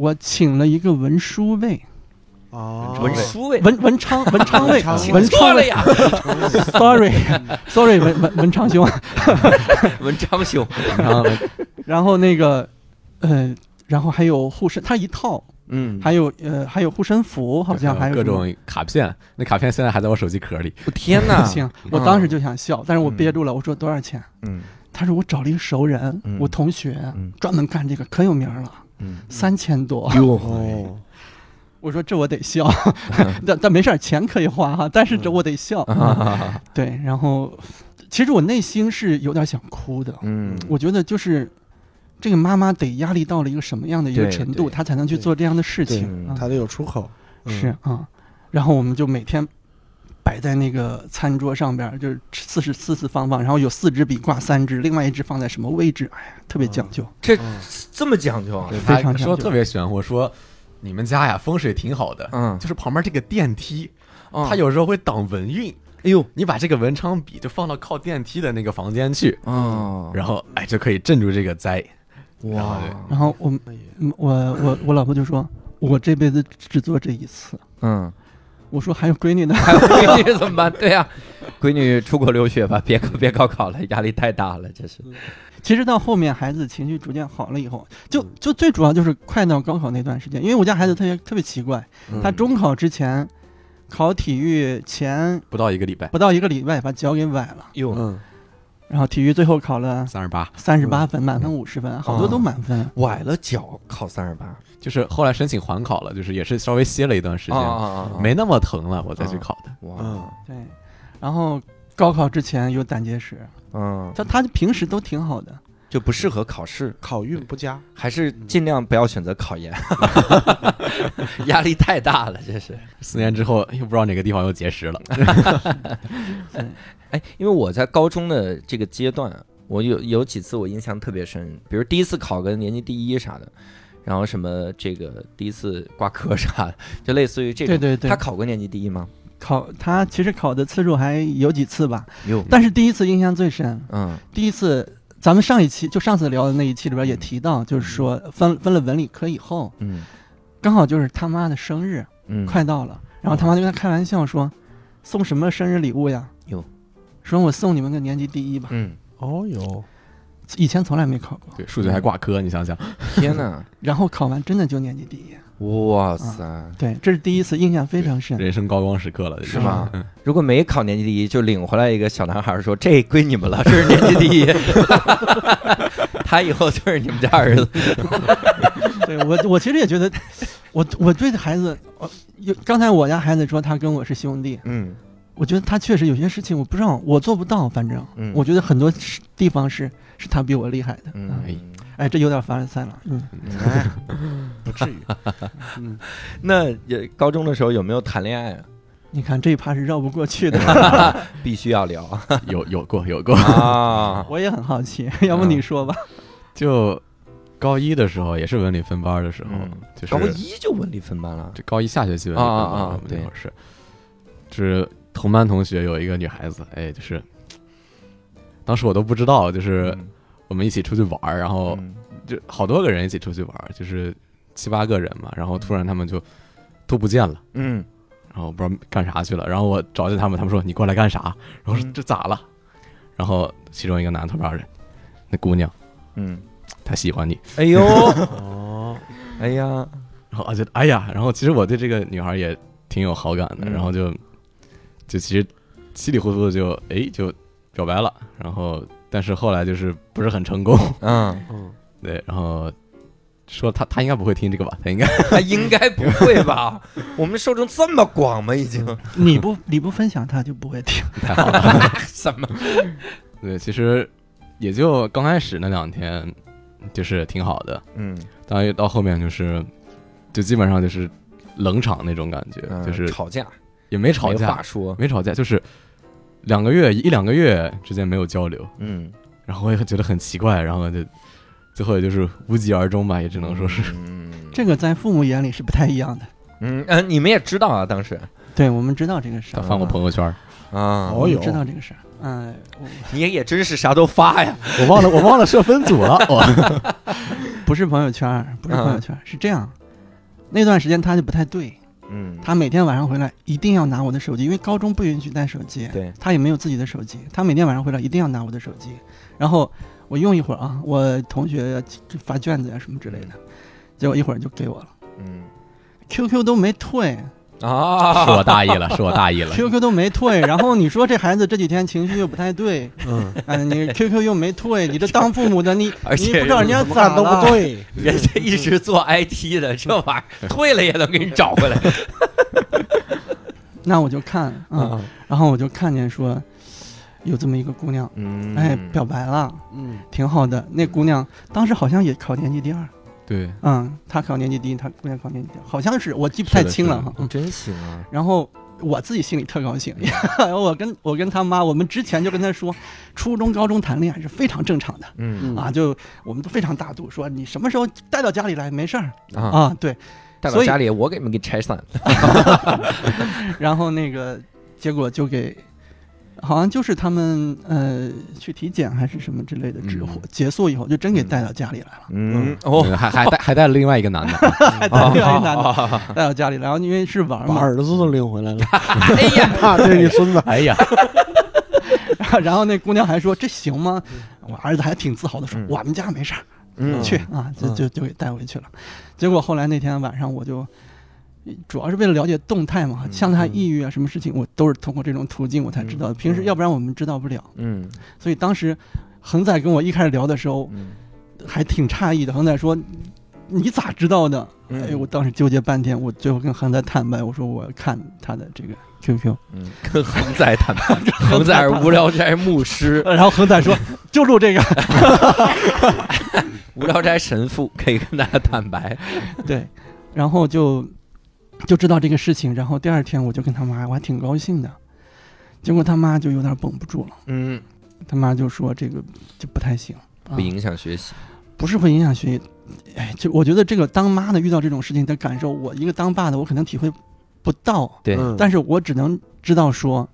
Speaker 2: 我请了一个文书卫，
Speaker 3: 哦，
Speaker 1: 文书卫，
Speaker 2: 文文昌文昌卫。
Speaker 3: 文昌，
Speaker 1: 了呀，，
Speaker 2: sorry，sorry，文文 文昌兄。
Speaker 1: 文昌兄，
Speaker 2: 然后然后那个呃，然后还有护身，他一套，
Speaker 1: 嗯，
Speaker 2: 还有呃还有护身符，好像还有
Speaker 5: 各。种卡片，那卡片现在还在我手机壳里。
Speaker 1: 我天哪，
Speaker 2: 行，我当时就想笑，但是我
Speaker 1: 嗯
Speaker 2: 憋住了。我说多少钱？
Speaker 1: 嗯。
Speaker 2: 他说我找了一个熟人，
Speaker 1: 嗯。
Speaker 2: 我同学
Speaker 1: 嗯。
Speaker 2: 专门干这个，可有名了，
Speaker 1: 嗯，
Speaker 2: 三千多。
Speaker 1: 哟，
Speaker 3: 哦，
Speaker 2: 我说这我得笑，但但没事儿，钱可以花哈，但是这我得笑。
Speaker 1: 啊
Speaker 2: 对，然后其实我内心是有点想哭的。
Speaker 1: 嗯，
Speaker 2: 我觉得就是这个妈妈得压力到了一个什么样的一个程度，她才能去做这样的事情？啊
Speaker 3: 他得有出口，嗯。
Speaker 2: 是啊，然后我们就每天摆在那个餐桌上边，就是四十四四方方，然后有四支笔挂三支，另外一支放在什么位置？哎呀，特别讲究。
Speaker 1: 这
Speaker 3: 嗯
Speaker 1: 这么讲究啊？
Speaker 5: 对
Speaker 2: 非常讲究说
Speaker 5: 特别玄乎，说你们家呀风水挺好的，
Speaker 1: 嗯，
Speaker 5: 就是旁边这个电梯，
Speaker 1: 嗯
Speaker 5: 它有时候会挡文运。
Speaker 1: 哎呦，
Speaker 5: 你把这个文昌笔就放到靠电梯的那个房间去，
Speaker 1: 嗯，
Speaker 5: 然后哎就可以镇住这个灾。然后
Speaker 1: 哇，
Speaker 2: 然后我我我我老婆就说，我这辈子只做这一次。
Speaker 1: 嗯，
Speaker 2: 我说还有闺女呢，
Speaker 1: 还有 闺女怎么办？对呀，闺女出国留学吧，别别高考了，压力太大了，这是。
Speaker 2: 其实到后面孩子情绪逐渐好了以后，就就最主要就是快到高考那段时间，因为我家孩子特别特别奇怪，
Speaker 3: 嗯
Speaker 2: 他中考之前考体育前
Speaker 5: 不到一个礼拜，
Speaker 2: 不到一个礼拜把脚给崴了，
Speaker 1: 哟，
Speaker 3: 嗯
Speaker 2: 然后体育最后考了
Speaker 5: 三十八，
Speaker 2: 三十八分，满分五十分，好多都满分。
Speaker 1: 崴了脚考三十八，
Speaker 5: 就是后来申请缓考了，就是也是稍微歇了一段时间，
Speaker 1: 啊
Speaker 5: 没那么疼了，我再去考的。
Speaker 1: 哇。
Speaker 3: 嗯，
Speaker 2: 对，然后高考之前有胆结石，
Speaker 1: 嗯，
Speaker 2: 他他平时都挺好的，
Speaker 1: 就不适合考试，
Speaker 3: 考运不佳，
Speaker 1: 还是尽量不要选择考研，压力太大了，这是。
Speaker 5: 四年之后又不知道哪个地方又结石了。
Speaker 1: 哎，因为我在高中的这个阶段，我有有几次我印象特别深，比如第一次考个年级第一啥的，然后什么这个第一次挂科啥的，就类似于这种。
Speaker 2: 对对对
Speaker 1: 他，考过年级第一吗？
Speaker 2: 考他其实考的次数还有几次吧，
Speaker 1: 有，
Speaker 2: 但是第一次印象最深。
Speaker 1: 嗯
Speaker 2: 第一次，咱们上一期就上次聊的那一期里边也提到，就是说分分了文理科以后，
Speaker 1: 嗯
Speaker 2: 刚好就是他妈的生日，
Speaker 1: 嗯，
Speaker 2: 快到了。然后他妈就跟他开玩笑说，送什么生日礼物呀？
Speaker 1: 哟，
Speaker 2: 说我送你们个年级第一吧。
Speaker 1: 嗯，
Speaker 3: 哦哟，
Speaker 2: 以前从来没考过，
Speaker 5: 对，数学还挂科，你想想，
Speaker 1: 天哪，
Speaker 2: 然后考完真的就年级第一。
Speaker 1: 哇塞，
Speaker 2: 对，这是第一次，印象非常深。
Speaker 5: 人生高光时刻了，这
Speaker 1: 是吗
Speaker 5: 嗯？
Speaker 1: 如果没考年级第一，就领回来一个小男孩说：“这归你们了，这是年级第一。”他以后就是你们家儿子。
Speaker 2: 对我，我其实也觉得，我我对孩子，我有刚才我家孩子说他跟我是兄弟，
Speaker 1: 嗯
Speaker 2: 我觉得他确实有些事情我不知道，我做不到，反正
Speaker 1: 嗯
Speaker 2: 我觉得很多地方是是他比我厉害的。
Speaker 1: 嗯，
Speaker 2: 哎，这有点凡尔赛了。嗯，
Speaker 3: 哎，不至于。嗯，
Speaker 1: 那也高中的时候有没有谈恋爱啊？
Speaker 2: 你看这一趴是绕不过去的，
Speaker 1: 必须要聊
Speaker 5: 有有过有过，
Speaker 1: 啊！
Speaker 2: 我也很好奇，要不你说吧？
Speaker 5: 就高一的时候也是文理分班的时候
Speaker 1: 嗯，
Speaker 5: 就是
Speaker 1: 高一就文理分班了，
Speaker 5: 这高一下学期文理分班那
Speaker 1: 对
Speaker 5: 会儿是，就是同班同学有一个女孩子，哎，就是当时我都不知道，就是我们一起出去玩儿，然后
Speaker 1: 嗯。
Speaker 5: 就好多个人一起出去玩儿，就是七八个人嘛，然后突然他们就都不见了。
Speaker 1: 嗯。
Speaker 5: 然后不知道干啥去了，然后我找见他们，他们说你过来干啥？然后说
Speaker 1: 嗯
Speaker 5: 这咋了？然后其中一个男头发人，那姑娘。
Speaker 1: 嗯，
Speaker 5: 她喜欢你，
Speaker 1: 哎呦，
Speaker 3: 哦，
Speaker 1: 哎呀，
Speaker 5: 然后啊就哎呀，然后其实我对这个女孩也挺有好感的，
Speaker 1: 嗯。
Speaker 5: 然后就就其实稀里糊涂的就哎就表白了，然后但是后来就是不是很成功，
Speaker 1: 嗯，
Speaker 3: 嗯，
Speaker 5: 对，然后说他他应该不会听这个吧，他应该
Speaker 1: 他应该不会吧？我们受众这么广吗？已经
Speaker 2: 你不你不分享，他就不会听。
Speaker 5: 太好了，
Speaker 1: 什么？
Speaker 5: 对，其实也就刚开始那两天就是挺好的。
Speaker 1: 嗯，
Speaker 5: 当然到后面就是，就基本上就是冷场那种感觉，
Speaker 1: 嗯
Speaker 5: 就是
Speaker 1: 吵架，
Speaker 5: 也没吵
Speaker 1: 没
Speaker 5: 架
Speaker 1: 话，说。
Speaker 5: 没吵架，就是两个月一两个月之间没有交流，
Speaker 1: 嗯，
Speaker 5: 然后我也觉得很奇怪，然后就最后也就是无疾而终吧，也只能说是，
Speaker 1: 嗯。
Speaker 2: 这个在父母眼里是不太一样的。
Speaker 1: 嗯嗯，你们也知道啊，当时。
Speaker 2: 对，我们知道这个事儿，
Speaker 5: 他发过朋友圈，
Speaker 1: 啊，
Speaker 2: 我们
Speaker 3: 哦哟
Speaker 2: 知道这个事儿。哎，我
Speaker 1: 你也真是啥都发呀。
Speaker 5: 我忘了我忘了设分组了，我。
Speaker 2: 不是朋友圈，不是朋友圈儿，是这样。那段时间他就不太对，
Speaker 1: 嗯，
Speaker 2: 他每天晚上回来一定要拿我的手机，因为高中不允许带手机，
Speaker 1: 对，
Speaker 2: 他也没有自己的手机，他每天晚上回来一定要拿我的手机，然后我用一会儿啊，我同学发卷子呀、什么之类的，结果一会儿就给我了。
Speaker 1: 嗯
Speaker 2: ，QQ 都没退
Speaker 1: 啊，
Speaker 5: 是我大意了，是我大意了
Speaker 2: ，，QQ 都没退，然后你说这孩子这几天情绪又不太对，
Speaker 3: 嗯，
Speaker 2: 哎，你 QQ 又没退，你这当父母的你
Speaker 1: 而且
Speaker 2: 你不知道人家咋
Speaker 3: 都不
Speaker 2: 了，
Speaker 3: 对。
Speaker 1: 人家一直做 IT 的，这玩意儿退了也能给你找回来。
Speaker 2: 那我就看啊、
Speaker 1: 啊，
Speaker 2: 然后我就看见说有这么一个姑娘，
Speaker 1: 嗯，
Speaker 2: 哎，表白了，
Speaker 3: 嗯，
Speaker 2: 挺好的。那姑娘当时好像也考年级第二，
Speaker 5: 对，
Speaker 2: 嗯，他考年级第一，他姑娘考年级第二，好像是我记不太清了哈。嗯，
Speaker 1: 真行啊。
Speaker 2: 然后我自己心里特高兴，我跟我跟他妈，我们之前就跟他说，初中、高中谈恋爱是非常正常的。
Speaker 1: 嗯
Speaker 2: 啊，就我们都非常大度，说你什么时候带到家里来没事儿
Speaker 1: 啊，
Speaker 2: 啊，对。所以
Speaker 1: 带到家里我给你们给拆散。
Speaker 2: 然后那个结果就给，好像就是他们呃去体检还是什么之类的之后、
Speaker 5: 嗯。
Speaker 2: 结束以后，就真给带到家里来了，
Speaker 1: 嗯，哦，
Speaker 5: 还还带还带了另外一个男的，
Speaker 2: 还带另外一男的
Speaker 1: 啊，
Speaker 2: 带到家里来，然后因为是玩嘛，
Speaker 3: 把儿子都领回来了，
Speaker 1: 哎呀，
Speaker 3: 啊，这是你孙子。
Speaker 5: 哎呀，
Speaker 2: 然后那姑娘还说这行吗？我儿子还挺自豪的说、
Speaker 1: 嗯。
Speaker 2: 我们家没事儿，
Speaker 1: 嗯。
Speaker 2: 去啊，就
Speaker 3: 嗯。
Speaker 2: 就就给带回去了。结果后来那天晚上我就。主要是为了了解动态嘛，
Speaker 1: 嗯
Speaker 2: 像他抑郁啊，什么事情我都是通过这种途径我才知道的。平时
Speaker 1: 嗯
Speaker 2: 要不然我们知道不了。
Speaker 1: 嗯
Speaker 2: 所以当时恒仔跟我一开始聊的时候，
Speaker 1: 嗯
Speaker 2: 还挺诧异的。恒仔说：“你咋知道的？”
Speaker 1: 嗯
Speaker 2: 哎，我当时纠结半天，我最后跟恒仔坦白，我说我看他的这个 QQ，
Speaker 1: 嗯，跟恒仔坦白，恒仔是无聊斋牧师，
Speaker 2: 然后恒仔说就录这个，
Speaker 1: 无聊斋神父，可以跟大家坦白。
Speaker 2: 对，然后就就知道这个事情，然后第二天我就跟他妈，我还挺高兴的。结果他妈就有点绷不住了，
Speaker 1: 嗯，
Speaker 2: 他妈就说这个就不太行，啊。
Speaker 1: 不影响学习。
Speaker 2: 不是会影响学习，哎，就我觉得这个当妈的遇到这种事情的感受，我一个当爸的我可能体会不到，
Speaker 1: 对，
Speaker 3: 嗯。
Speaker 2: 但是我只能知道说，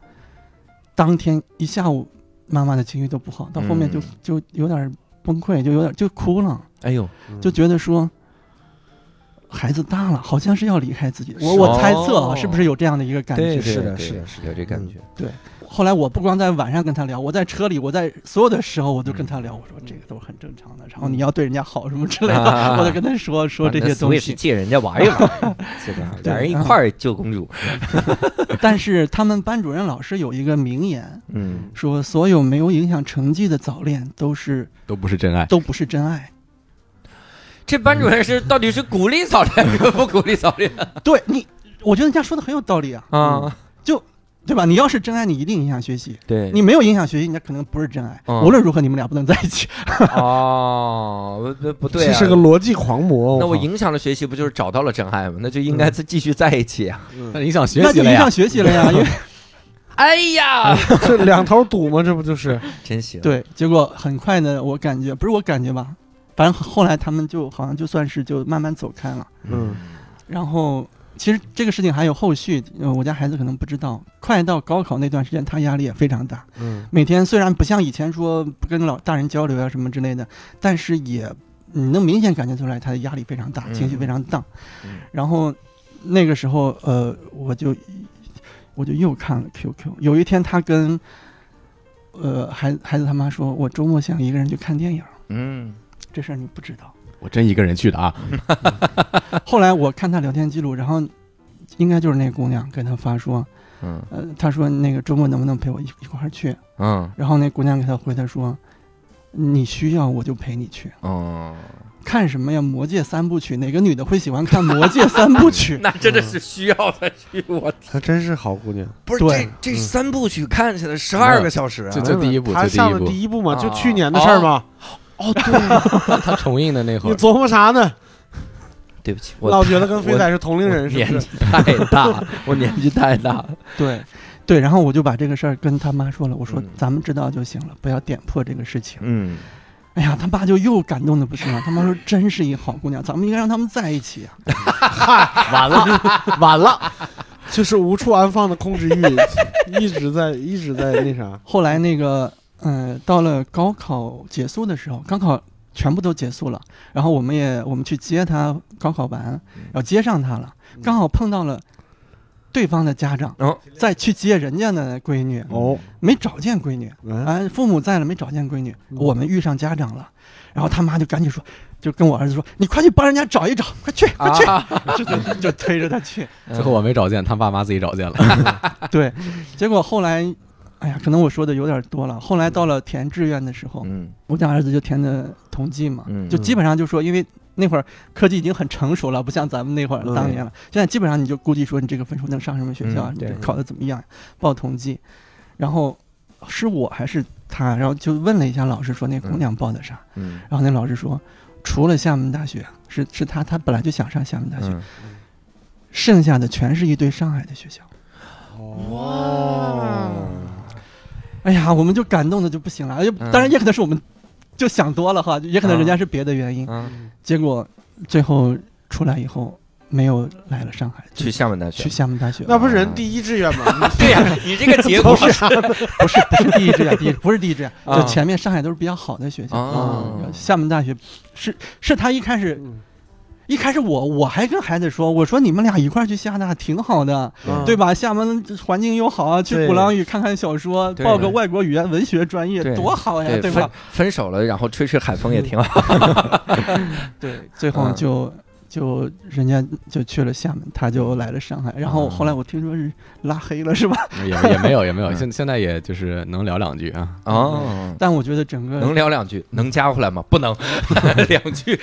Speaker 2: 当天一下午妈妈的情绪都不好，到后面就、
Speaker 1: 嗯。
Speaker 2: 就有点崩溃，就有点就哭了，
Speaker 1: 哎呦，
Speaker 2: 就觉得说，孩子大了，好像是要离开自己。我我猜测啊，
Speaker 1: 哦
Speaker 2: 是不是有这样的一个感，觉？
Speaker 3: 是的是的是
Speaker 1: 有这感觉。
Speaker 2: 对后来我不光在晚上跟他聊，我在车里，我在所有的时候我都跟他聊，我说这个都是很正常的，然后你要对人家好什么之类的，
Speaker 1: 啊
Speaker 2: 我就跟他说说这些东西。
Speaker 1: 我也是
Speaker 2: 西。
Speaker 1: 借人家玩一玩，是吧？
Speaker 2: 对
Speaker 1: 俩人一块儿救公主。
Speaker 2: 但是他们班主任老师有一个名言，
Speaker 1: 嗯，
Speaker 2: 说所有没有影响成绩的早恋都是
Speaker 5: 都不是真爱。
Speaker 2: 都不是真爱。
Speaker 1: 这班主任是到底是鼓励早恋还是不鼓励早恋
Speaker 2: 对你，我觉得人家说的很有道理啊，
Speaker 1: 啊？
Speaker 2: 就对吧？你要是真爱，你一定影响学习。
Speaker 1: 对
Speaker 2: 你没有影响学习，人家可能不是真爱。
Speaker 1: 嗯
Speaker 2: 无论如何，你们俩不能在一起。
Speaker 1: 哦，不不对啊，
Speaker 3: 这是个逻辑狂魔。
Speaker 1: 那我影响了学习，不就是找到了真爱吗？那就应该再继续在一起啊！
Speaker 5: 那影响学习了呀
Speaker 2: 那就影响。学习了呀，因为
Speaker 1: 哎呀，
Speaker 3: 这两头堵吗？这不就是？
Speaker 1: 真行。，
Speaker 2: 对，结果很快呢，我感觉不是我感觉吧，反正后来他们就好像就算是就慢慢走开了。
Speaker 3: 嗯
Speaker 2: 然后其实这个事情还有后续，呃我家孩子可能不知道，快到高考那段时间，他压力也非常大。
Speaker 3: 嗯
Speaker 2: 每天虽然不像以前说不跟老大人交流啊什么之类的，但是也你能明显感觉出来他的压力非常大，
Speaker 1: 嗯
Speaker 2: 情绪非常荡。
Speaker 1: 嗯
Speaker 2: 然后那个时候，呃，我就我就又看了 QQ。有一天，他跟呃孩孩子他妈说，我周末想一个人去看电影。
Speaker 1: 嗯
Speaker 2: 这事儿你不知道。
Speaker 5: 我真一个人去的啊！
Speaker 2: 后来我看他聊天记录，然后应该就是那姑娘跟他发说，
Speaker 1: 嗯
Speaker 2: 呃，他说那个周末能不能陪我一一块儿去？
Speaker 1: 嗯
Speaker 2: 然后那姑娘给他回他说，你需要我就陪你去。
Speaker 1: 哦，
Speaker 2: 看什么呀？《魔戒》三部曲，哪个女的会喜欢看《魔戒》三部曲？
Speaker 1: 那真的是需要才去。我
Speaker 3: 她真是好姑娘。
Speaker 1: 不是这这三部曲看起来十二个小时啊
Speaker 5: 就！就第一部，
Speaker 3: 他上的
Speaker 5: 第一部，
Speaker 3: 嘛，就
Speaker 1: 啊
Speaker 3: 去年的事儿嘛。
Speaker 1: 哦，对，
Speaker 5: 他重映的那会儿，
Speaker 3: 你琢磨啥呢？
Speaker 1: 对不起，我
Speaker 3: 老觉得跟飞仔是同龄人，是不是？
Speaker 1: 年纪太大，我年纪太大了。
Speaker 2: 对，对，然后我就把这个事儿跟他妈说了，我说
Speaker 1: 嗯
Speaker 2: 咱们知道就行了，不要点破这个事情。
Speaker 1: 嗯，
Speaker 2: 哎呀，他爸就又感动的不行了，他妈说真是一好姑娘，咱们应该让他们在一起啊。
Speaker 5: 完了，完了。
Speaker 3: 就是无处安放的控制欲，一直在一直在那啥。
Speaker 2: 后来那个，嗯、到了高考结束的时候，高考全部都结束了，然后我们也我们去接他，高考完，然后接上他了，刚好碰到了对方的家长，
Speaker 1: 哦
Speaker 2: 再去接人家的闺女，
Speaker 3: 哦，
Speaker 2: 没找见闺女，
Speaker 3: 嗯，
Speaker 2: 啊，父母在了没找见闺女，
Speaker 3: 嗯。
Speaker 2: 我们遇上家长了，然后他妈就赶紧说，就跟我儿子说，你快去帮人家找一找，快去快去，
Speaker 1: 啊，
Speaker 2: 就就就推着他去，
Speaker 5: 最后我没找见，他爸妈自己找见了。
Speaker 2: 对，结果后来，哎呀，可能我说的有点多了，后来到了填志愿的时候，
Speaker 1: 嗯。
Speaker 2: 我家儿子就填的同济嘛，
Speaker 1: 嗯。
Speaker 2: 就基本上就说，因为那会儿科技已经很成熟了，不像咱们那会儿
Speaker 3: 嗯
Speaker 2: 当年了。现在基本上你就估计说你这个分数能上什么学校，你考的怎么样，报同济。然后是我还是他，然后就问了一下老师说那姑娘报的啥，
Speaker 1: 嗯。
Speaker 2: 然后那老师说除了厦门大学是是他，他本来就想上厦门大学，
Speaker 1: 嗯，
Speaker 2: 剩下的全是一堆上海的学校。
Speaker 3: 哇，
Speaker 2: 哎呀，我们就感动的就不行了，哎
Speaker 1: 嗯
Speaker 2: 当然也可能是我们就想多了哈，也可能人家是别的原因。
Speaker 1: 嗯，
Speaker 2: 结果最后出来以后没有来了上海，
Speaker 1: 去厦门大学
Speaker 2: 去。厦门大学。
Speaker 3: 那不是人第一志愿吗？
Speaker 1: 对呀，你这个结果
Speaker 2: 不是不是不是第一志愿，第一不是第一志愿，
Speaker 1: 啊
Speaker 2: 就前面上海都是比较好的学校。厦门大学是是他一开始
Speaker 3: 嗯
Speaker 2: 一开始我我还跟孩子说，我说你们俩一块儿去厦大挺好的，
Speaker 3: 嗯
Speaker 2: 对吧？厦门环境又好啊，去鼓浪屿看看小说，报个外国语言文学专业多好呀，对
Speaker 1: 分
Speaker 2: 吧？
Speaker 1: 分手了，然后吹吹海风也挺好。
Speaker 2: 对，最后
Speaker 1: 嗯
Speaker 2: 就。人家就去了厦门，他就来了上海，然后
Speaker 1: 嗯
Speaker 2: 后来我听说是拉黑了，是吧？
Speaker 5: 也也没有也没有，
Speaker 1: 嗯
Speaker 5: 现现在也就是能聊两句啊。
Speaker 1: 哦，
Speaker 2: 但我觉得整个
Speaker 1: 能聊两句，能加回来吗？不能，两句。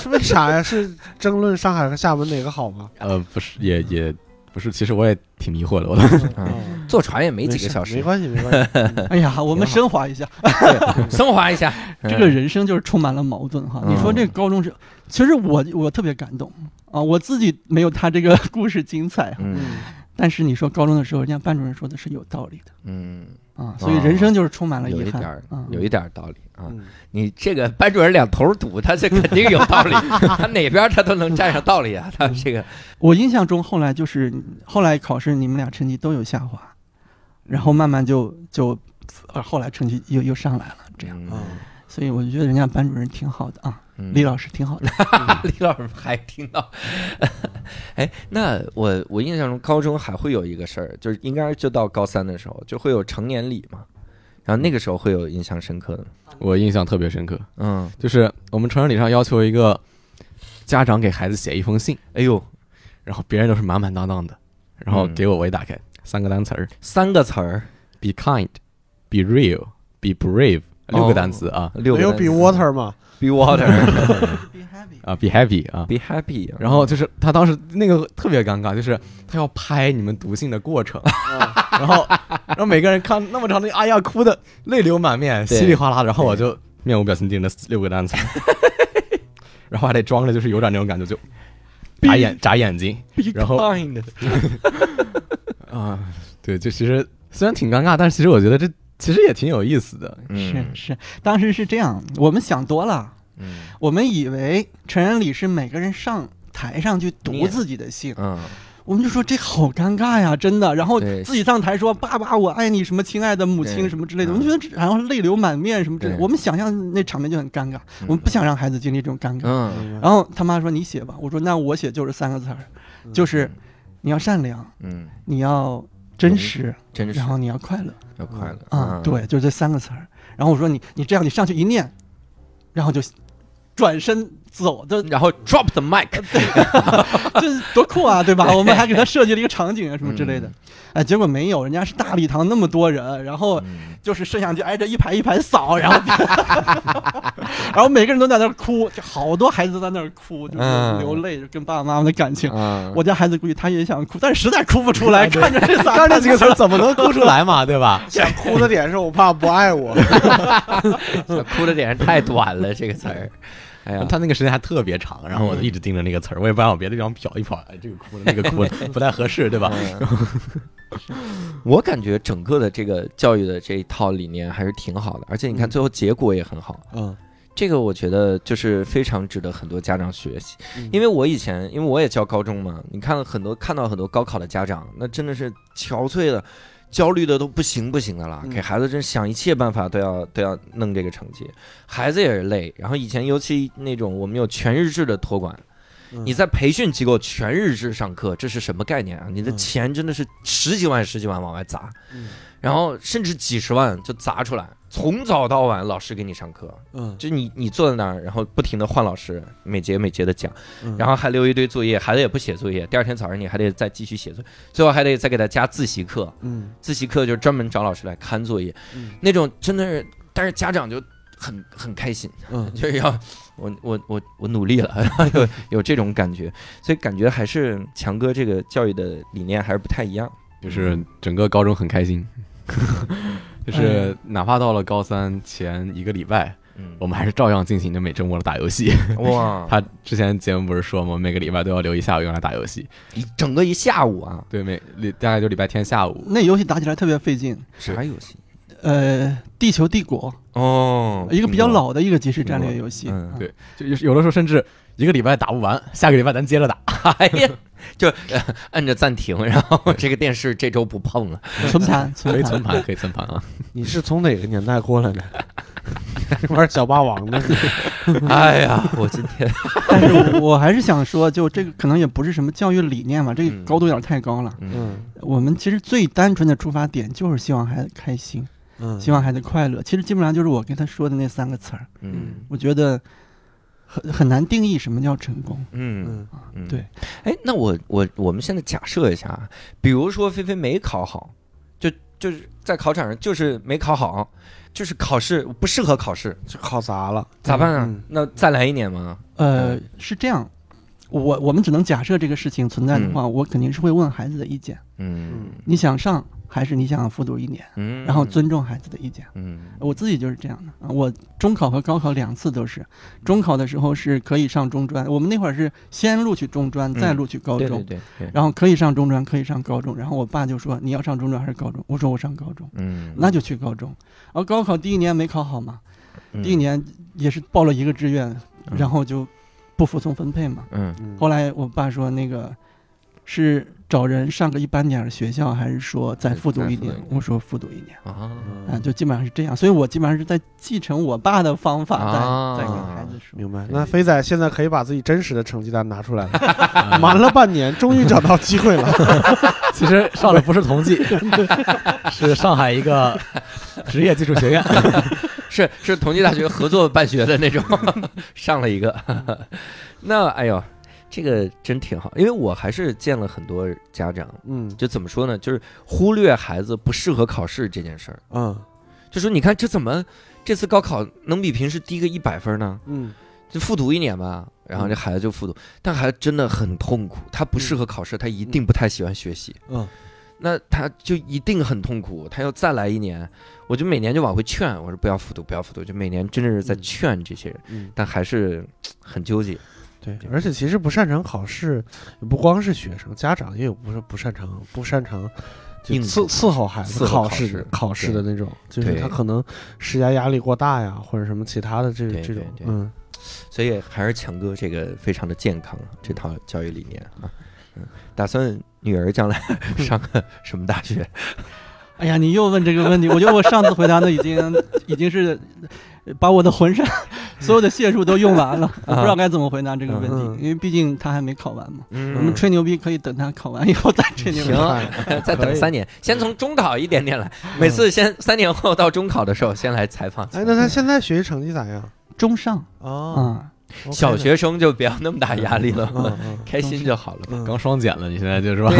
Speaker 3: 是为啥呀？是争论上海和厦门哪个好吗？
Speaker 5: 呃，不是，也也不是，其实我也挺迷惑的。我
Speaker 1: 嗯，坐船也没几个小时没，
Speaker 3: 关系，没关系。
Speaker 2: 哎呀，我们升华一下，
Speaker 1: 升华一下。
Speaker 2: 这个人生就是充满了矛盾哈。
Speaker 1: 嗯
Speaker 2: 你说这个高中生，其实我我特别感动啊，我自己没有他这个故事精彩哈，
Speaker 1: 嗯
Speaker 2: 但是你说高中的时候，人家班主任说的是有道理的
Speaker 1: 嗯，
Speaker 2: 啊，所以人生就是充满了遗憾
Speaker 1: 有一点儿
Speaker 2: 啊。
Speaker 1: 有一点儿道理啊。
Speaker 3: 嗯
Speaker 1: 你这个班主任两头堵，他这肯定有道理，他哪边他都能占上道理啊。他这个
Speaker 2: 我印象中后来就是后来考试你们俩成绩都有下滑，然后慢慢就就呃后来成绩又又上来了，这样，
Speaker 1: 嗯
Speaker 2: 所以我就觉得人家班主任挺好的啊。
Speaker 1: 嗯。
Speaker 2: 李老师挺好的。
Speaker 1: 李老师还听到，哎，那我我印象中高中还会有一个事儿，就是应该就到高三的时候，就会有成年礼嘛，然后那个时候会有印象深刻的，
Speaker 5: 我印象特别深刻，
Speaker 1: 嗯，
Speaker 5: 就是我们成人礼上要求一个家长给孩子写一封信，
Speaker 1: 哎呦，
Speaker 5: 然后别人都是满满当当的，然后给我我一打开，三个单词儿。
Speaker 1: 三个词儿
Speaker 5: ，：be kind, be real, be brave，六个单词啊。
Speaker 1: 六个
Speaker 3: 没有比 water 吗？
Speaker 1: Be water
Speaker 2: Be happy。
Speaker 5: 啊，be happy 啊。
Speaker 1: be happy，
Speaker 5: 然后就是他当时那个特别尴尬，就是他要拍你们读信的过程，然后然后每个人看那么长的，哎呀，哭的泪流满面，稀里哗啦的，然后我就面无表情盯着六个单词，然后还得装着就是有点那种感觉，就眨眼眨眼睛然后啊，对，就其实虽然挺尴尬，但是其实我觉得这其实也挺有意思的，
Speaker 1: 嗯。
Speaker 2: 是是，当时是这样，我们想多了，
Speaker 1: 嗯。
Speaker 2: 我们以为成人礼是每个人上台上去读自己的信，
Speaker 1: 嗯。
Speaker 2: 我们就说这好尴尬呀，真的。然后自己上台说“爸爸，我爱你”什么“亲爱的母亲”什么之类的，
Speaker 1: 嗯。
Speaker 2: 我们觉得这，然后泪流满面什么之类的。我们想象那场面就很尴尬，
Speaker 1: 嗯。
Speaker 2: 我们不想让孩子经历这种尴尬。
Speaker 1: 嗯。
Speaker 2: 然后他妈说：“你写吧。”我说：“那我写就是三个字儿，就是你要善良，
Speaker 1: 嗯，
Speaker 2: 你要真实，然后你要快乐
Speaker 1: 要快乐
Speaker 2: 啊。”，对，就这三个词儿。然后我说：“你你这样，你上去一念，然后就转身走，这
Speaker 1: 然后 drop the mic，
Speaker 2: 这多酷啊，对吧？我们还给他设计了一个场景啊什么之类的。哎，结果没有，人家是大礼堂那么多人，然后
Speaker 1: 嗯
Speaker 2: 就是摄像机挨着一排一排扫，然后 然后每个人都在那儿哭，就好多孩子都在那儿哭，就是
Speaker 1: 嗯
Speaker 2: 流泪，就跟爸爸妈妈的感情。
Speaker 1: 啊，
Speaker 2: 我家孩子估计他也想哭，但是实在哭不出来，看着这仨，
Speaker 5: 刚这几个词儿怎么能哭出来嘛，对吧？
Speaker 3: 想哭的点是我爸不爱我。
Speaker 1: 想哭的点太短了，这个词儿。哎呀，
Speaker 5: 他那个时间还特别长，然后我就一直盯着那个词儿，我也不想往别的地方瞟一瞟，哎，这个哭了，那个哭了，不太合适，对吧？
Speaker 1: 嗯 我感觉整个的这个教育的这一套理念还是挺好的，而且你看最后结果也很好。
Speaker 3: 嗯。
Speaker 1: 这个我觉得就是非常值得很多家长学习，
Speaker 3: 嗯。
Speaker 1: 因为我以前因为我也教高中嘛，你看了很多看到很多高考的家长，那真的是憔悴的、焦虑的都不行不行的了，
Speaker 3: 嗯。
Speaker 1: 给孩子真想一切办法都要都要弄这个成绩，孩子也是累。然后以前尤其那种我们有全日制的托管，
Speaker 3: 嗯。
Speaker 1: 你在培训机构全日制上课，这是什么概念啊？你的
Speaker 3: 嗯。
Speaker 1: 钱真的是十几万、十几万往外砸，
Speaker 3: 嗯
Speaker 1: 然后甚至几十万就砸出来，从早到晚老师给你上课，
Speaker 3: 嗯，
Speaker 1: 就你你坐在那儿，然后不停的换老师，每节每节的讲，
Speaker 3: 嗯。
Speaker 1: 然后还留一堆作业，孩子也不写作业，第二天早上你还得再继续写作业，最后还得再给他加自习课，
Speaker 3: 嗯。
Speaker 1: 自习课就专门找老师来看作业，
Speaker 3: 嗯。
Speaker 1: 那种真的是，但是家长就很很开心，
Speaker 3: 嗯。
Speaker 1: 就是要我我我我努力了，然 后有有这种感觉，所以感觉还是强哥这个教育的理念还是不太一样。
Speaker 5: 就是整个高中很开心，就是哪怕到了高三前一个礼拜，
Speaker 1: 嗯
Speaker 5: 我们还是照样进行着每周末的打游戏。
Speaker 1: 哇，
Speaker 5: 他之前节目不是说吗？每个礼拜都要留一下午用来打游戏。
Speaker 1: 一整个一下午啊，
Speaker 5: 对，每礼大概就礼拜天下午。
Speaker 2: 那游戏打起来特别费劲。
Speaker 1: 啥游戏？
Speaker 2: 呃，地球帝国，
Speaker 1: 哦，
Speaker 2: 一个比较，老的一个即时战略游戏。
Speaker 1: 嗯
Speaker 2: 啊
Speaker 5: 对就有有的时候甚至一个礼拜打不完，下个礼拜咱接着打。
Speaker 1: 哎呀，就、呃按着暂停，然后这个电视这周不碰了。
Speaker 2: 存盘，
Speaker 5: 可以
Speaker 2: 存盘。
Speaker 5: 存盘，可以存盘啊！
Speaker 3: 你是从哪个年代过来的？玩小霸王呢，
Speaker 1: 哎呀，我今天
Speaker 2: 但是我还是想说，就这个可能也不是什么教育理念嘛，这个
Speaker 1: 嗯
Speaker 2: 高度有点太高了。
Speaker 1: 嗯
Speaker 3: 嗯
Speaker 2: 我们其实最单纯的出发点就是希望孩子开心，
Speaker 3: 嗯，
Speaker 2: 希望孩子快乐。其实基本上就是我跟他说的那三个词儿。
Speaker 1: 嗯
Speaker 2: 我觉得很很难定义什么叫成功。
Speaker 1: 嗯
Speaker 3: 嗯
Speaker 1: 嗯，
Speaker 2: 对。
Speaker 1: 哎，那我我我们现在假设一下啊，比如说菲菲没考好，就就是在考场上就是没考好，就是考试不适合考试，
Speaker 3: 就考砸了，
Speaker 1: 咋办啊？
Speaker 3: 嗯
Speaker 1: 那再来一年吗？
Speaker 2: 呃，是这样，我我们只能假设这个事情存在的话，我肯定是会问孩子的意见。
Speaker 1: 嗯
Speaker 2: 你想上还是你想复读一年？
Speaker 1: 嗯，
Speaker 2: 然后尊重孩子的意见。
Speaker 1: 嗯
Speaker 2: 我自己就是这样的啊，我中考和高考两次都是，中考的时候是可以上中专，我们那会儿是先录取中专，再录取高中，
Speaker 1: 对对对对，
Speaker 2: 然后可以上中专，可以上高中，然后我爸就说你要上中专还是高中？我说我上高中，
Speaker 1: 嗯，
Speaker 2: 那就去高中。然后高考第一年没考好嘛，
Speaker 1: 嗯
Speaker 2: 第一年也是报了一个志愿，
Speaker 1: 嗯
Speaker 2: 然后就不服从分配嘛。后来我爸说那个是找人上个一般点的学校，还是说再复读一年？我说复读一年。
Speaker 1: 啊
Speaker 2: 啊，就基本上是这样，所以我基本上是在继承我爸的方法，在、
Speaker 1: 啊
Speaker 2: 在给孩子说。
Speaker 3: 明白。那飞仔现在可以把自己真实的成绩单拿出来了，瞒了半年，终于找到机会了。
Speaker 5: 其实上的不是同济，是上海一个职业技术学院。
Speaker 1: 是是同济大学合作办学的那种，上了一个。那哎呦，这个真挺好，因为我还是见了很多家长，
Speaker 3: 嗯。
Speaker 1: 就怎么说呢，就是忽略孩子不适合考试这件事儿，
Speaker 3: 嗯。
Speaker 1: 就说你看这怎么这次高考能比平时低个一百分呢？
Speaker 3: 嗯。
Speaker 1: 就复读一年吧，然后这孩子就复读，但孩子真的很痛苦，他不适合考试，他一定不太喜欢学习，
Speaker 3: 嗯。
Speaker 1: 那他就一定很痛苦，他要再来一年，我就每年就往回劝，我说不要复读，不要复读，就每年真的是在劝这些人，
Speaker 3: 嗯，
Speaker 1: 但还是很纠结。
Speaker 3: 对。而且其实不擅长考试，也不光是学生，家长也有不是不擅长不擅长。就伺伺候孩子考试
Speaker 1: 考试
Speaker 3: 的那种，就是他可能施加压力过大呀，或者什么其他的这
Speaker 1: 对
Speaker 3: 这种嗯
Speaker 1: 所以还是强哥这个非常的健康啊，这套教育理念啊，嗯，打算女儿将来 上个什么大学？
Speaker 2: 哎呀，你又问这个问题，我觉得我上次回答的已经已经是把我的浑身所有的解数都用完了，我 不知道该怎么回答这个问
Speaker 3: 嗯
Speaker 2: 题，因为毕竟他还没考完嘛。
Speaker 1: 嗯
Speaker 2: 我们吹牛逼可以等他考完以后再吹牛逼。
Speaker 1: 行，再等三年，先从中考一点点来，每次先三年后到中考的时候，先来采访。
Speaker 3: 哎，那他现在学习成绩咋样？
Speaker 2: 中上
Speaker 3: 哦，
Speaker 1: 小学生就不要那么大压力了，
Speaker 3: 嗯嗯
Speaker 1: 开心就好了。
Speaker 3: 嗯
Speaker 5: 刚双减了，你现在就是吧？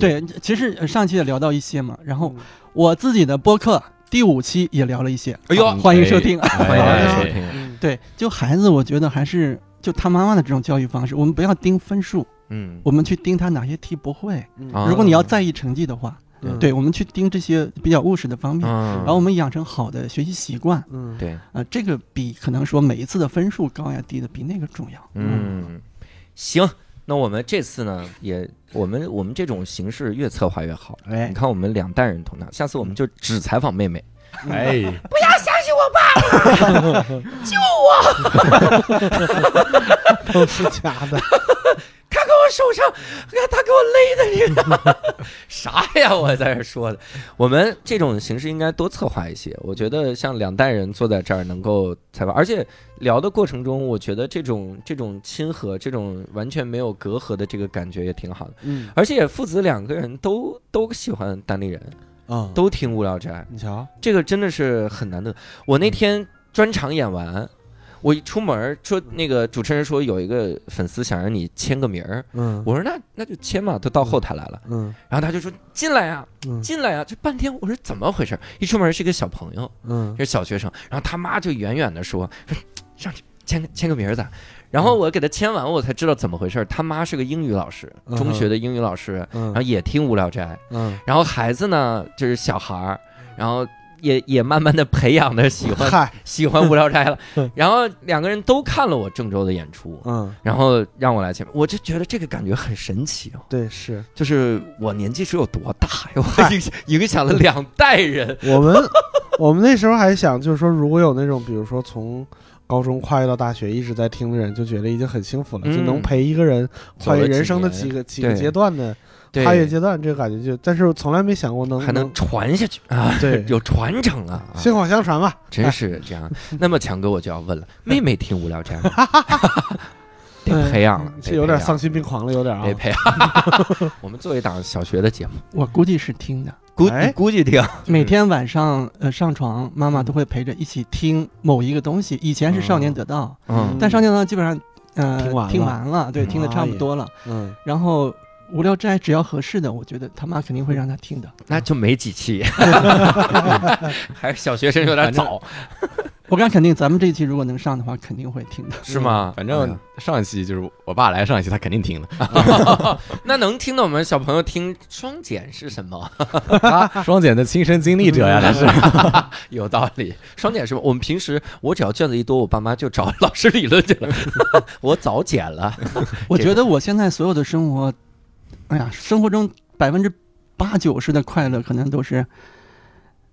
Speaker 1: 对
Speaker 2: 其实呃上期也聊到一些嘛，然后
Speaker 3: 嗯
Speaker 2: 我自己的播客第五期也聊了一些，
Speaker 1: 哎呦
Speaker 2: 啊欢迎收听。
Speaker 1: 欢迎 收听。
Speaker 3: 嗯
Speaker 2: 对，就孩子，我觉得还是就他妈妈的这种教育方式，我们不要盯分数，
Speaker 1: 嗯，
Speaker 2: 我们去盯他哪些题不会。如果你要在意成绩的话，
Speaker 3: 嗯
Speaker 2: 对，我们去盯这些比较务实的方面，
Speaker 1: 嗯，
Speaker 2: 然后我们养成好的学习习惯。
Speaker 3: 嗯
Speaker 1: 对，
Speaker 2: 啊，这个比可能说每一次的分数高呀低的比那个重要。
Speaker 1: 嗯，行。那我们这次呢，也我们我们这种形式越策划越好。
Speaker 3: 哎
Speaker 1: 你看，我们两代人同堂，下次我们就只采访妹妹。
Speaker 5: 哎，不要相信我爸，救我
Speaker 3: 都是假的，
Speaker 1: 他给我手上，他给我勒的这个 啥呀？我在这说的，我们这种形式应该多策划一些。我觉得像两代人坐在这儿能够采访，而且聊的过程中，我觉得这种这种亲和，这种完全没有隔阂的这个感觉也挺好的。
Speaker 3: 嗯
Speaker 1: 而且父子两个人都都喜欢单立人，
Speaker 3: 啊，
Speaker 1: 都听无聊斋，
Speaker 3: 你瞧，
Speaker 1: 这个真的是很难得。我那天专场演完。我一出门说，那个主持人说有一个粉丝想让你签个名儿，
Speaker 3: 嗯
Speaker 1: 我说那那就签嘛，都到后台来了。
Speaker 3: 嗯
Speaker 1: 然后他就说进来呀，
Speaker 3: 嗯
Speaker 1: 进来呀，这半天。我说怎么回事？一出门是一个小朋友，
Speaker 3: 嗯
Speaker 1: 是小学生，然后他妈就远远的说说上去签个签个名儿咋？然后我给他签完，我才知道怎么回事。他妈是个英语老师，
Speaker 3: 嗯
Speaker 1: 中学的英语老师，然后
Speaker 3: 嗯
Speaker 1: 也听无聊斋。
Speaker 3: 嗯，
Speaker 1: 然后孩子呢就是小孩儿，然后也也慢慢的培养的喜欢，喜欢无聊斋了。然后两个人都看了我郑州的演出，
Speaker 3: 嗯，
Speaker 1: 然后让我来签，我就觉得这个感觉很神奇哦。
Speaker 3: 对，是
Speaker 1: 就是我年纪是有多大呀？我影响影响了两代人。
Speaker 3: 我们我们那时候还想，就是说，如果有那种，比如说从高中跨越到大学一直在听的人，就觉得已经很幸福了，
Speaker 1: 嗯
Speaker 3: 就能陪一个人跨越人生的
Speaker 1: 几
Speaker 3: 个几个阶段的，跨越阶段，这个感觉就，但是我从来没想过能
Speaker 1: 还能传下去啊，
Speaker 3: 对
Speaker 1: 有传承啊，啊
Speaker 3: 薪火相传吧。
Speaker 1: 真是这样。那么强哥，我就要问了，妹妹听无聊斋吗？得培养了，
Speaker 3: 这有点丧
Speaker 1: 丧，
Speaker 3: 心病狂了，有点啊
Speaker 1: 得。培养。我们做一档小学的节目，
Speaker 2: 我估计是听的，
Speaker 1: 估
Speaker 3: 哎。
Speaker 1: 估计听，
Speaker 2: 每天晚上呃上床，妈妈都会陪着一起听某一个东西。以前是《少年得道》
Speaker 1: 嗯。
Speaker 2: 但《少年得道》基本上呃
Speaker 3: 听完了。
Speaker 2: 听完了，对，
Speaker 1: 嗯。
Speaker 2: 听的差不多了。
Speaker 3: 嗯，
Speaker 2: 然后《无聊斋》只要合适的，我觉得他妈肯定会让他听的。
Speaker 1: 那就没几期，还是小学生有点早，
Speaker 2: 我敢肯定，咱们这一期如果能上的话，肯定会听的。
Speaker 1: 是吗？
Speaker 5: 反正上一期就是我爸来上一期，他肯定听的。
Speaker 1: 那能听到我们小朋友听双减是什么？
Speaker 5: 他双减的亲身经历者呀，他是。
Speaker 1: 有道理，双减是吧？我们平时我只要卷子一多，我爸妈就找老师理论去了。我早减了，
Speaker 2: 我觉得我现在所有的生活，哎呀，生活中百分之八九十的快乐，可能都是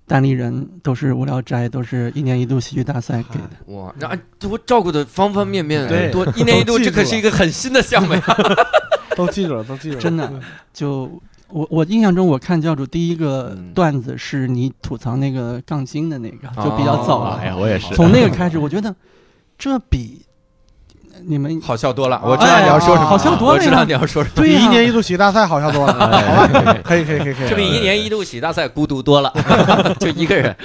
Speaker 2: 单立人，都是无聊斋，都是一年一度喜剧大赛给的。
Speaker 1: 哇，那多照顾的方方面面，
Speaker 3: 对
Speaker 1: 多一年一度，这可是一个很新的项目呀。
Speaker 3: 都记住了，都记住了，
Speaker 2: 真的就我我印象中，我看教主第一个
Speaker 1: 嗯
Speaker 2: 段子是你吐槽那个杠精的那个，就比较早了。
Speaker 5: 哎呀，我也是。
Speaker 2: 从那个开始，我觉得这比你们
Speaker 1: 好笑多了，
Speaker 3: 哎
Speaker 1: 我知道你要说什么，
Speaker 2: 好笑多了
Speaker 1: 我知道你要说什么。
Speaker 2: 对
Speaker 3: 一年一度喜剧大赛好笑多了，好吧？可以可以可以可以，
Speaker 1: 这比一年一度喜剧大赛孤独多了，就一个人。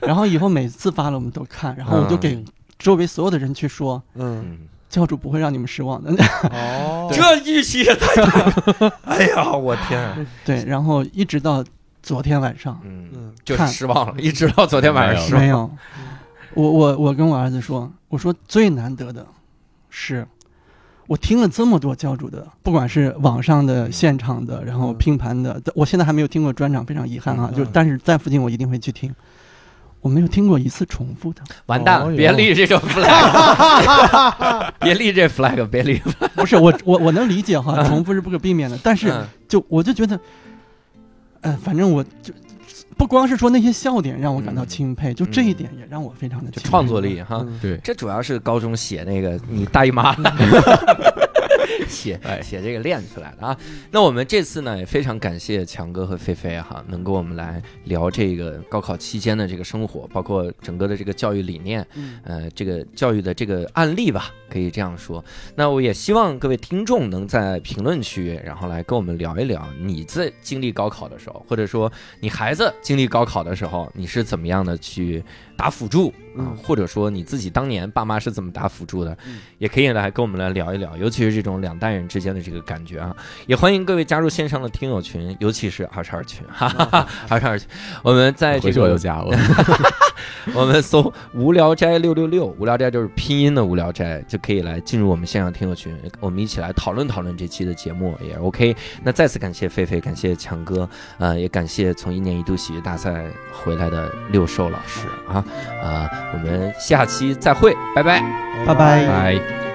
Speaker 2: 然后以后每次发了我们都看，然后我就给周围所有的人去说，
Speaker 3: 嗯，
Speaker 1: 嗯，
Speaker 2: 教主不会让你们失望的。
Speaker 3: 哦，
Speaker 1: 这预期也太大了。哎呀，我天啊！
Speaker 2: 对，然后一直到昨天晚上
Speaker 1: 嗯，
Speaker 3: 嗯
Speaker 1: 就是失望了，一直到昨天晚上失望。
Speaker 2: 没有，我我我跟我儿子说，我说最难得的是。我听了这么多教主的，不管是网上的、现场的，然后拼盘的，我现在还没有听过专场，非常遗憾啊。
Speaker 3: 嗯
Speaker 2: 就但是在附近我一定会去听，我没有听过一次重复的。
Speaker 1: 完蛋了，
Speaker 3: 哦
Speaker 1: 别立这种 flag，别立这 flag，别立。
Speaker 2: 不是我我我能理解哈，重复是不可避免的，但是
Speaker 1: 嗯
Speaker 2: 就我就觉得，呃，反正我就不光是说那些笑点让我感到钦佩，就这一点也让我非常的钦佩。
Speaker 1: 创作力哈，
Speaker 3: 嗯。
Speaker 5: 对，
Speaker 1: 这主要是高中写那个你大姨妈 写
Speaker 5: 哎
Speaker 1: 写这个练出来的啊。那我们这次呢也非常感谢强哥和菲菲哈，能跟我们来聊这个高考期间的这个生活，包括整个的这个教育理念，
Speaker 2: 嗯
Speaker 1: 呃，这个教育的这个案例吧，可以这样说。那我也希望各位听众能在评论区，然后来跟我们聊一聊你在经历高考的时候，或者说你孩子经历高考的时候，你是怎么样的去打辅助啊、
Speaker 3: 嗯
Speaker 1: 或者说你自己当年爸妈是怎么打辅助的，
Speaker 3: 嗯
Speaker 1: 也可以来跟我们来聊一聊，尤其是这种两代人之间的这个感觉啊。也欢迎各位加入线上的听友群，尤其是二十二群，哈哈哈，二十二群，我们在这
Speaker 5: 回去我就
Speaker 1: 个
Speaker 5: 加我。
Speaker 1: 我们搜“无聊斋六六六”，无聊斋就是拼音的无聊斋，就可以来进入我们线上听友群，我们一起来讨论讨论这期的节目也 OK。那再次感谢菲菲，感谢强哥，呃，也感谢从一年一度喜剧大赛回来的六兽老师啊，啊、我们下期再会，拜拜。
Speaker 2: 拜拜。
Speaker 5: 拜。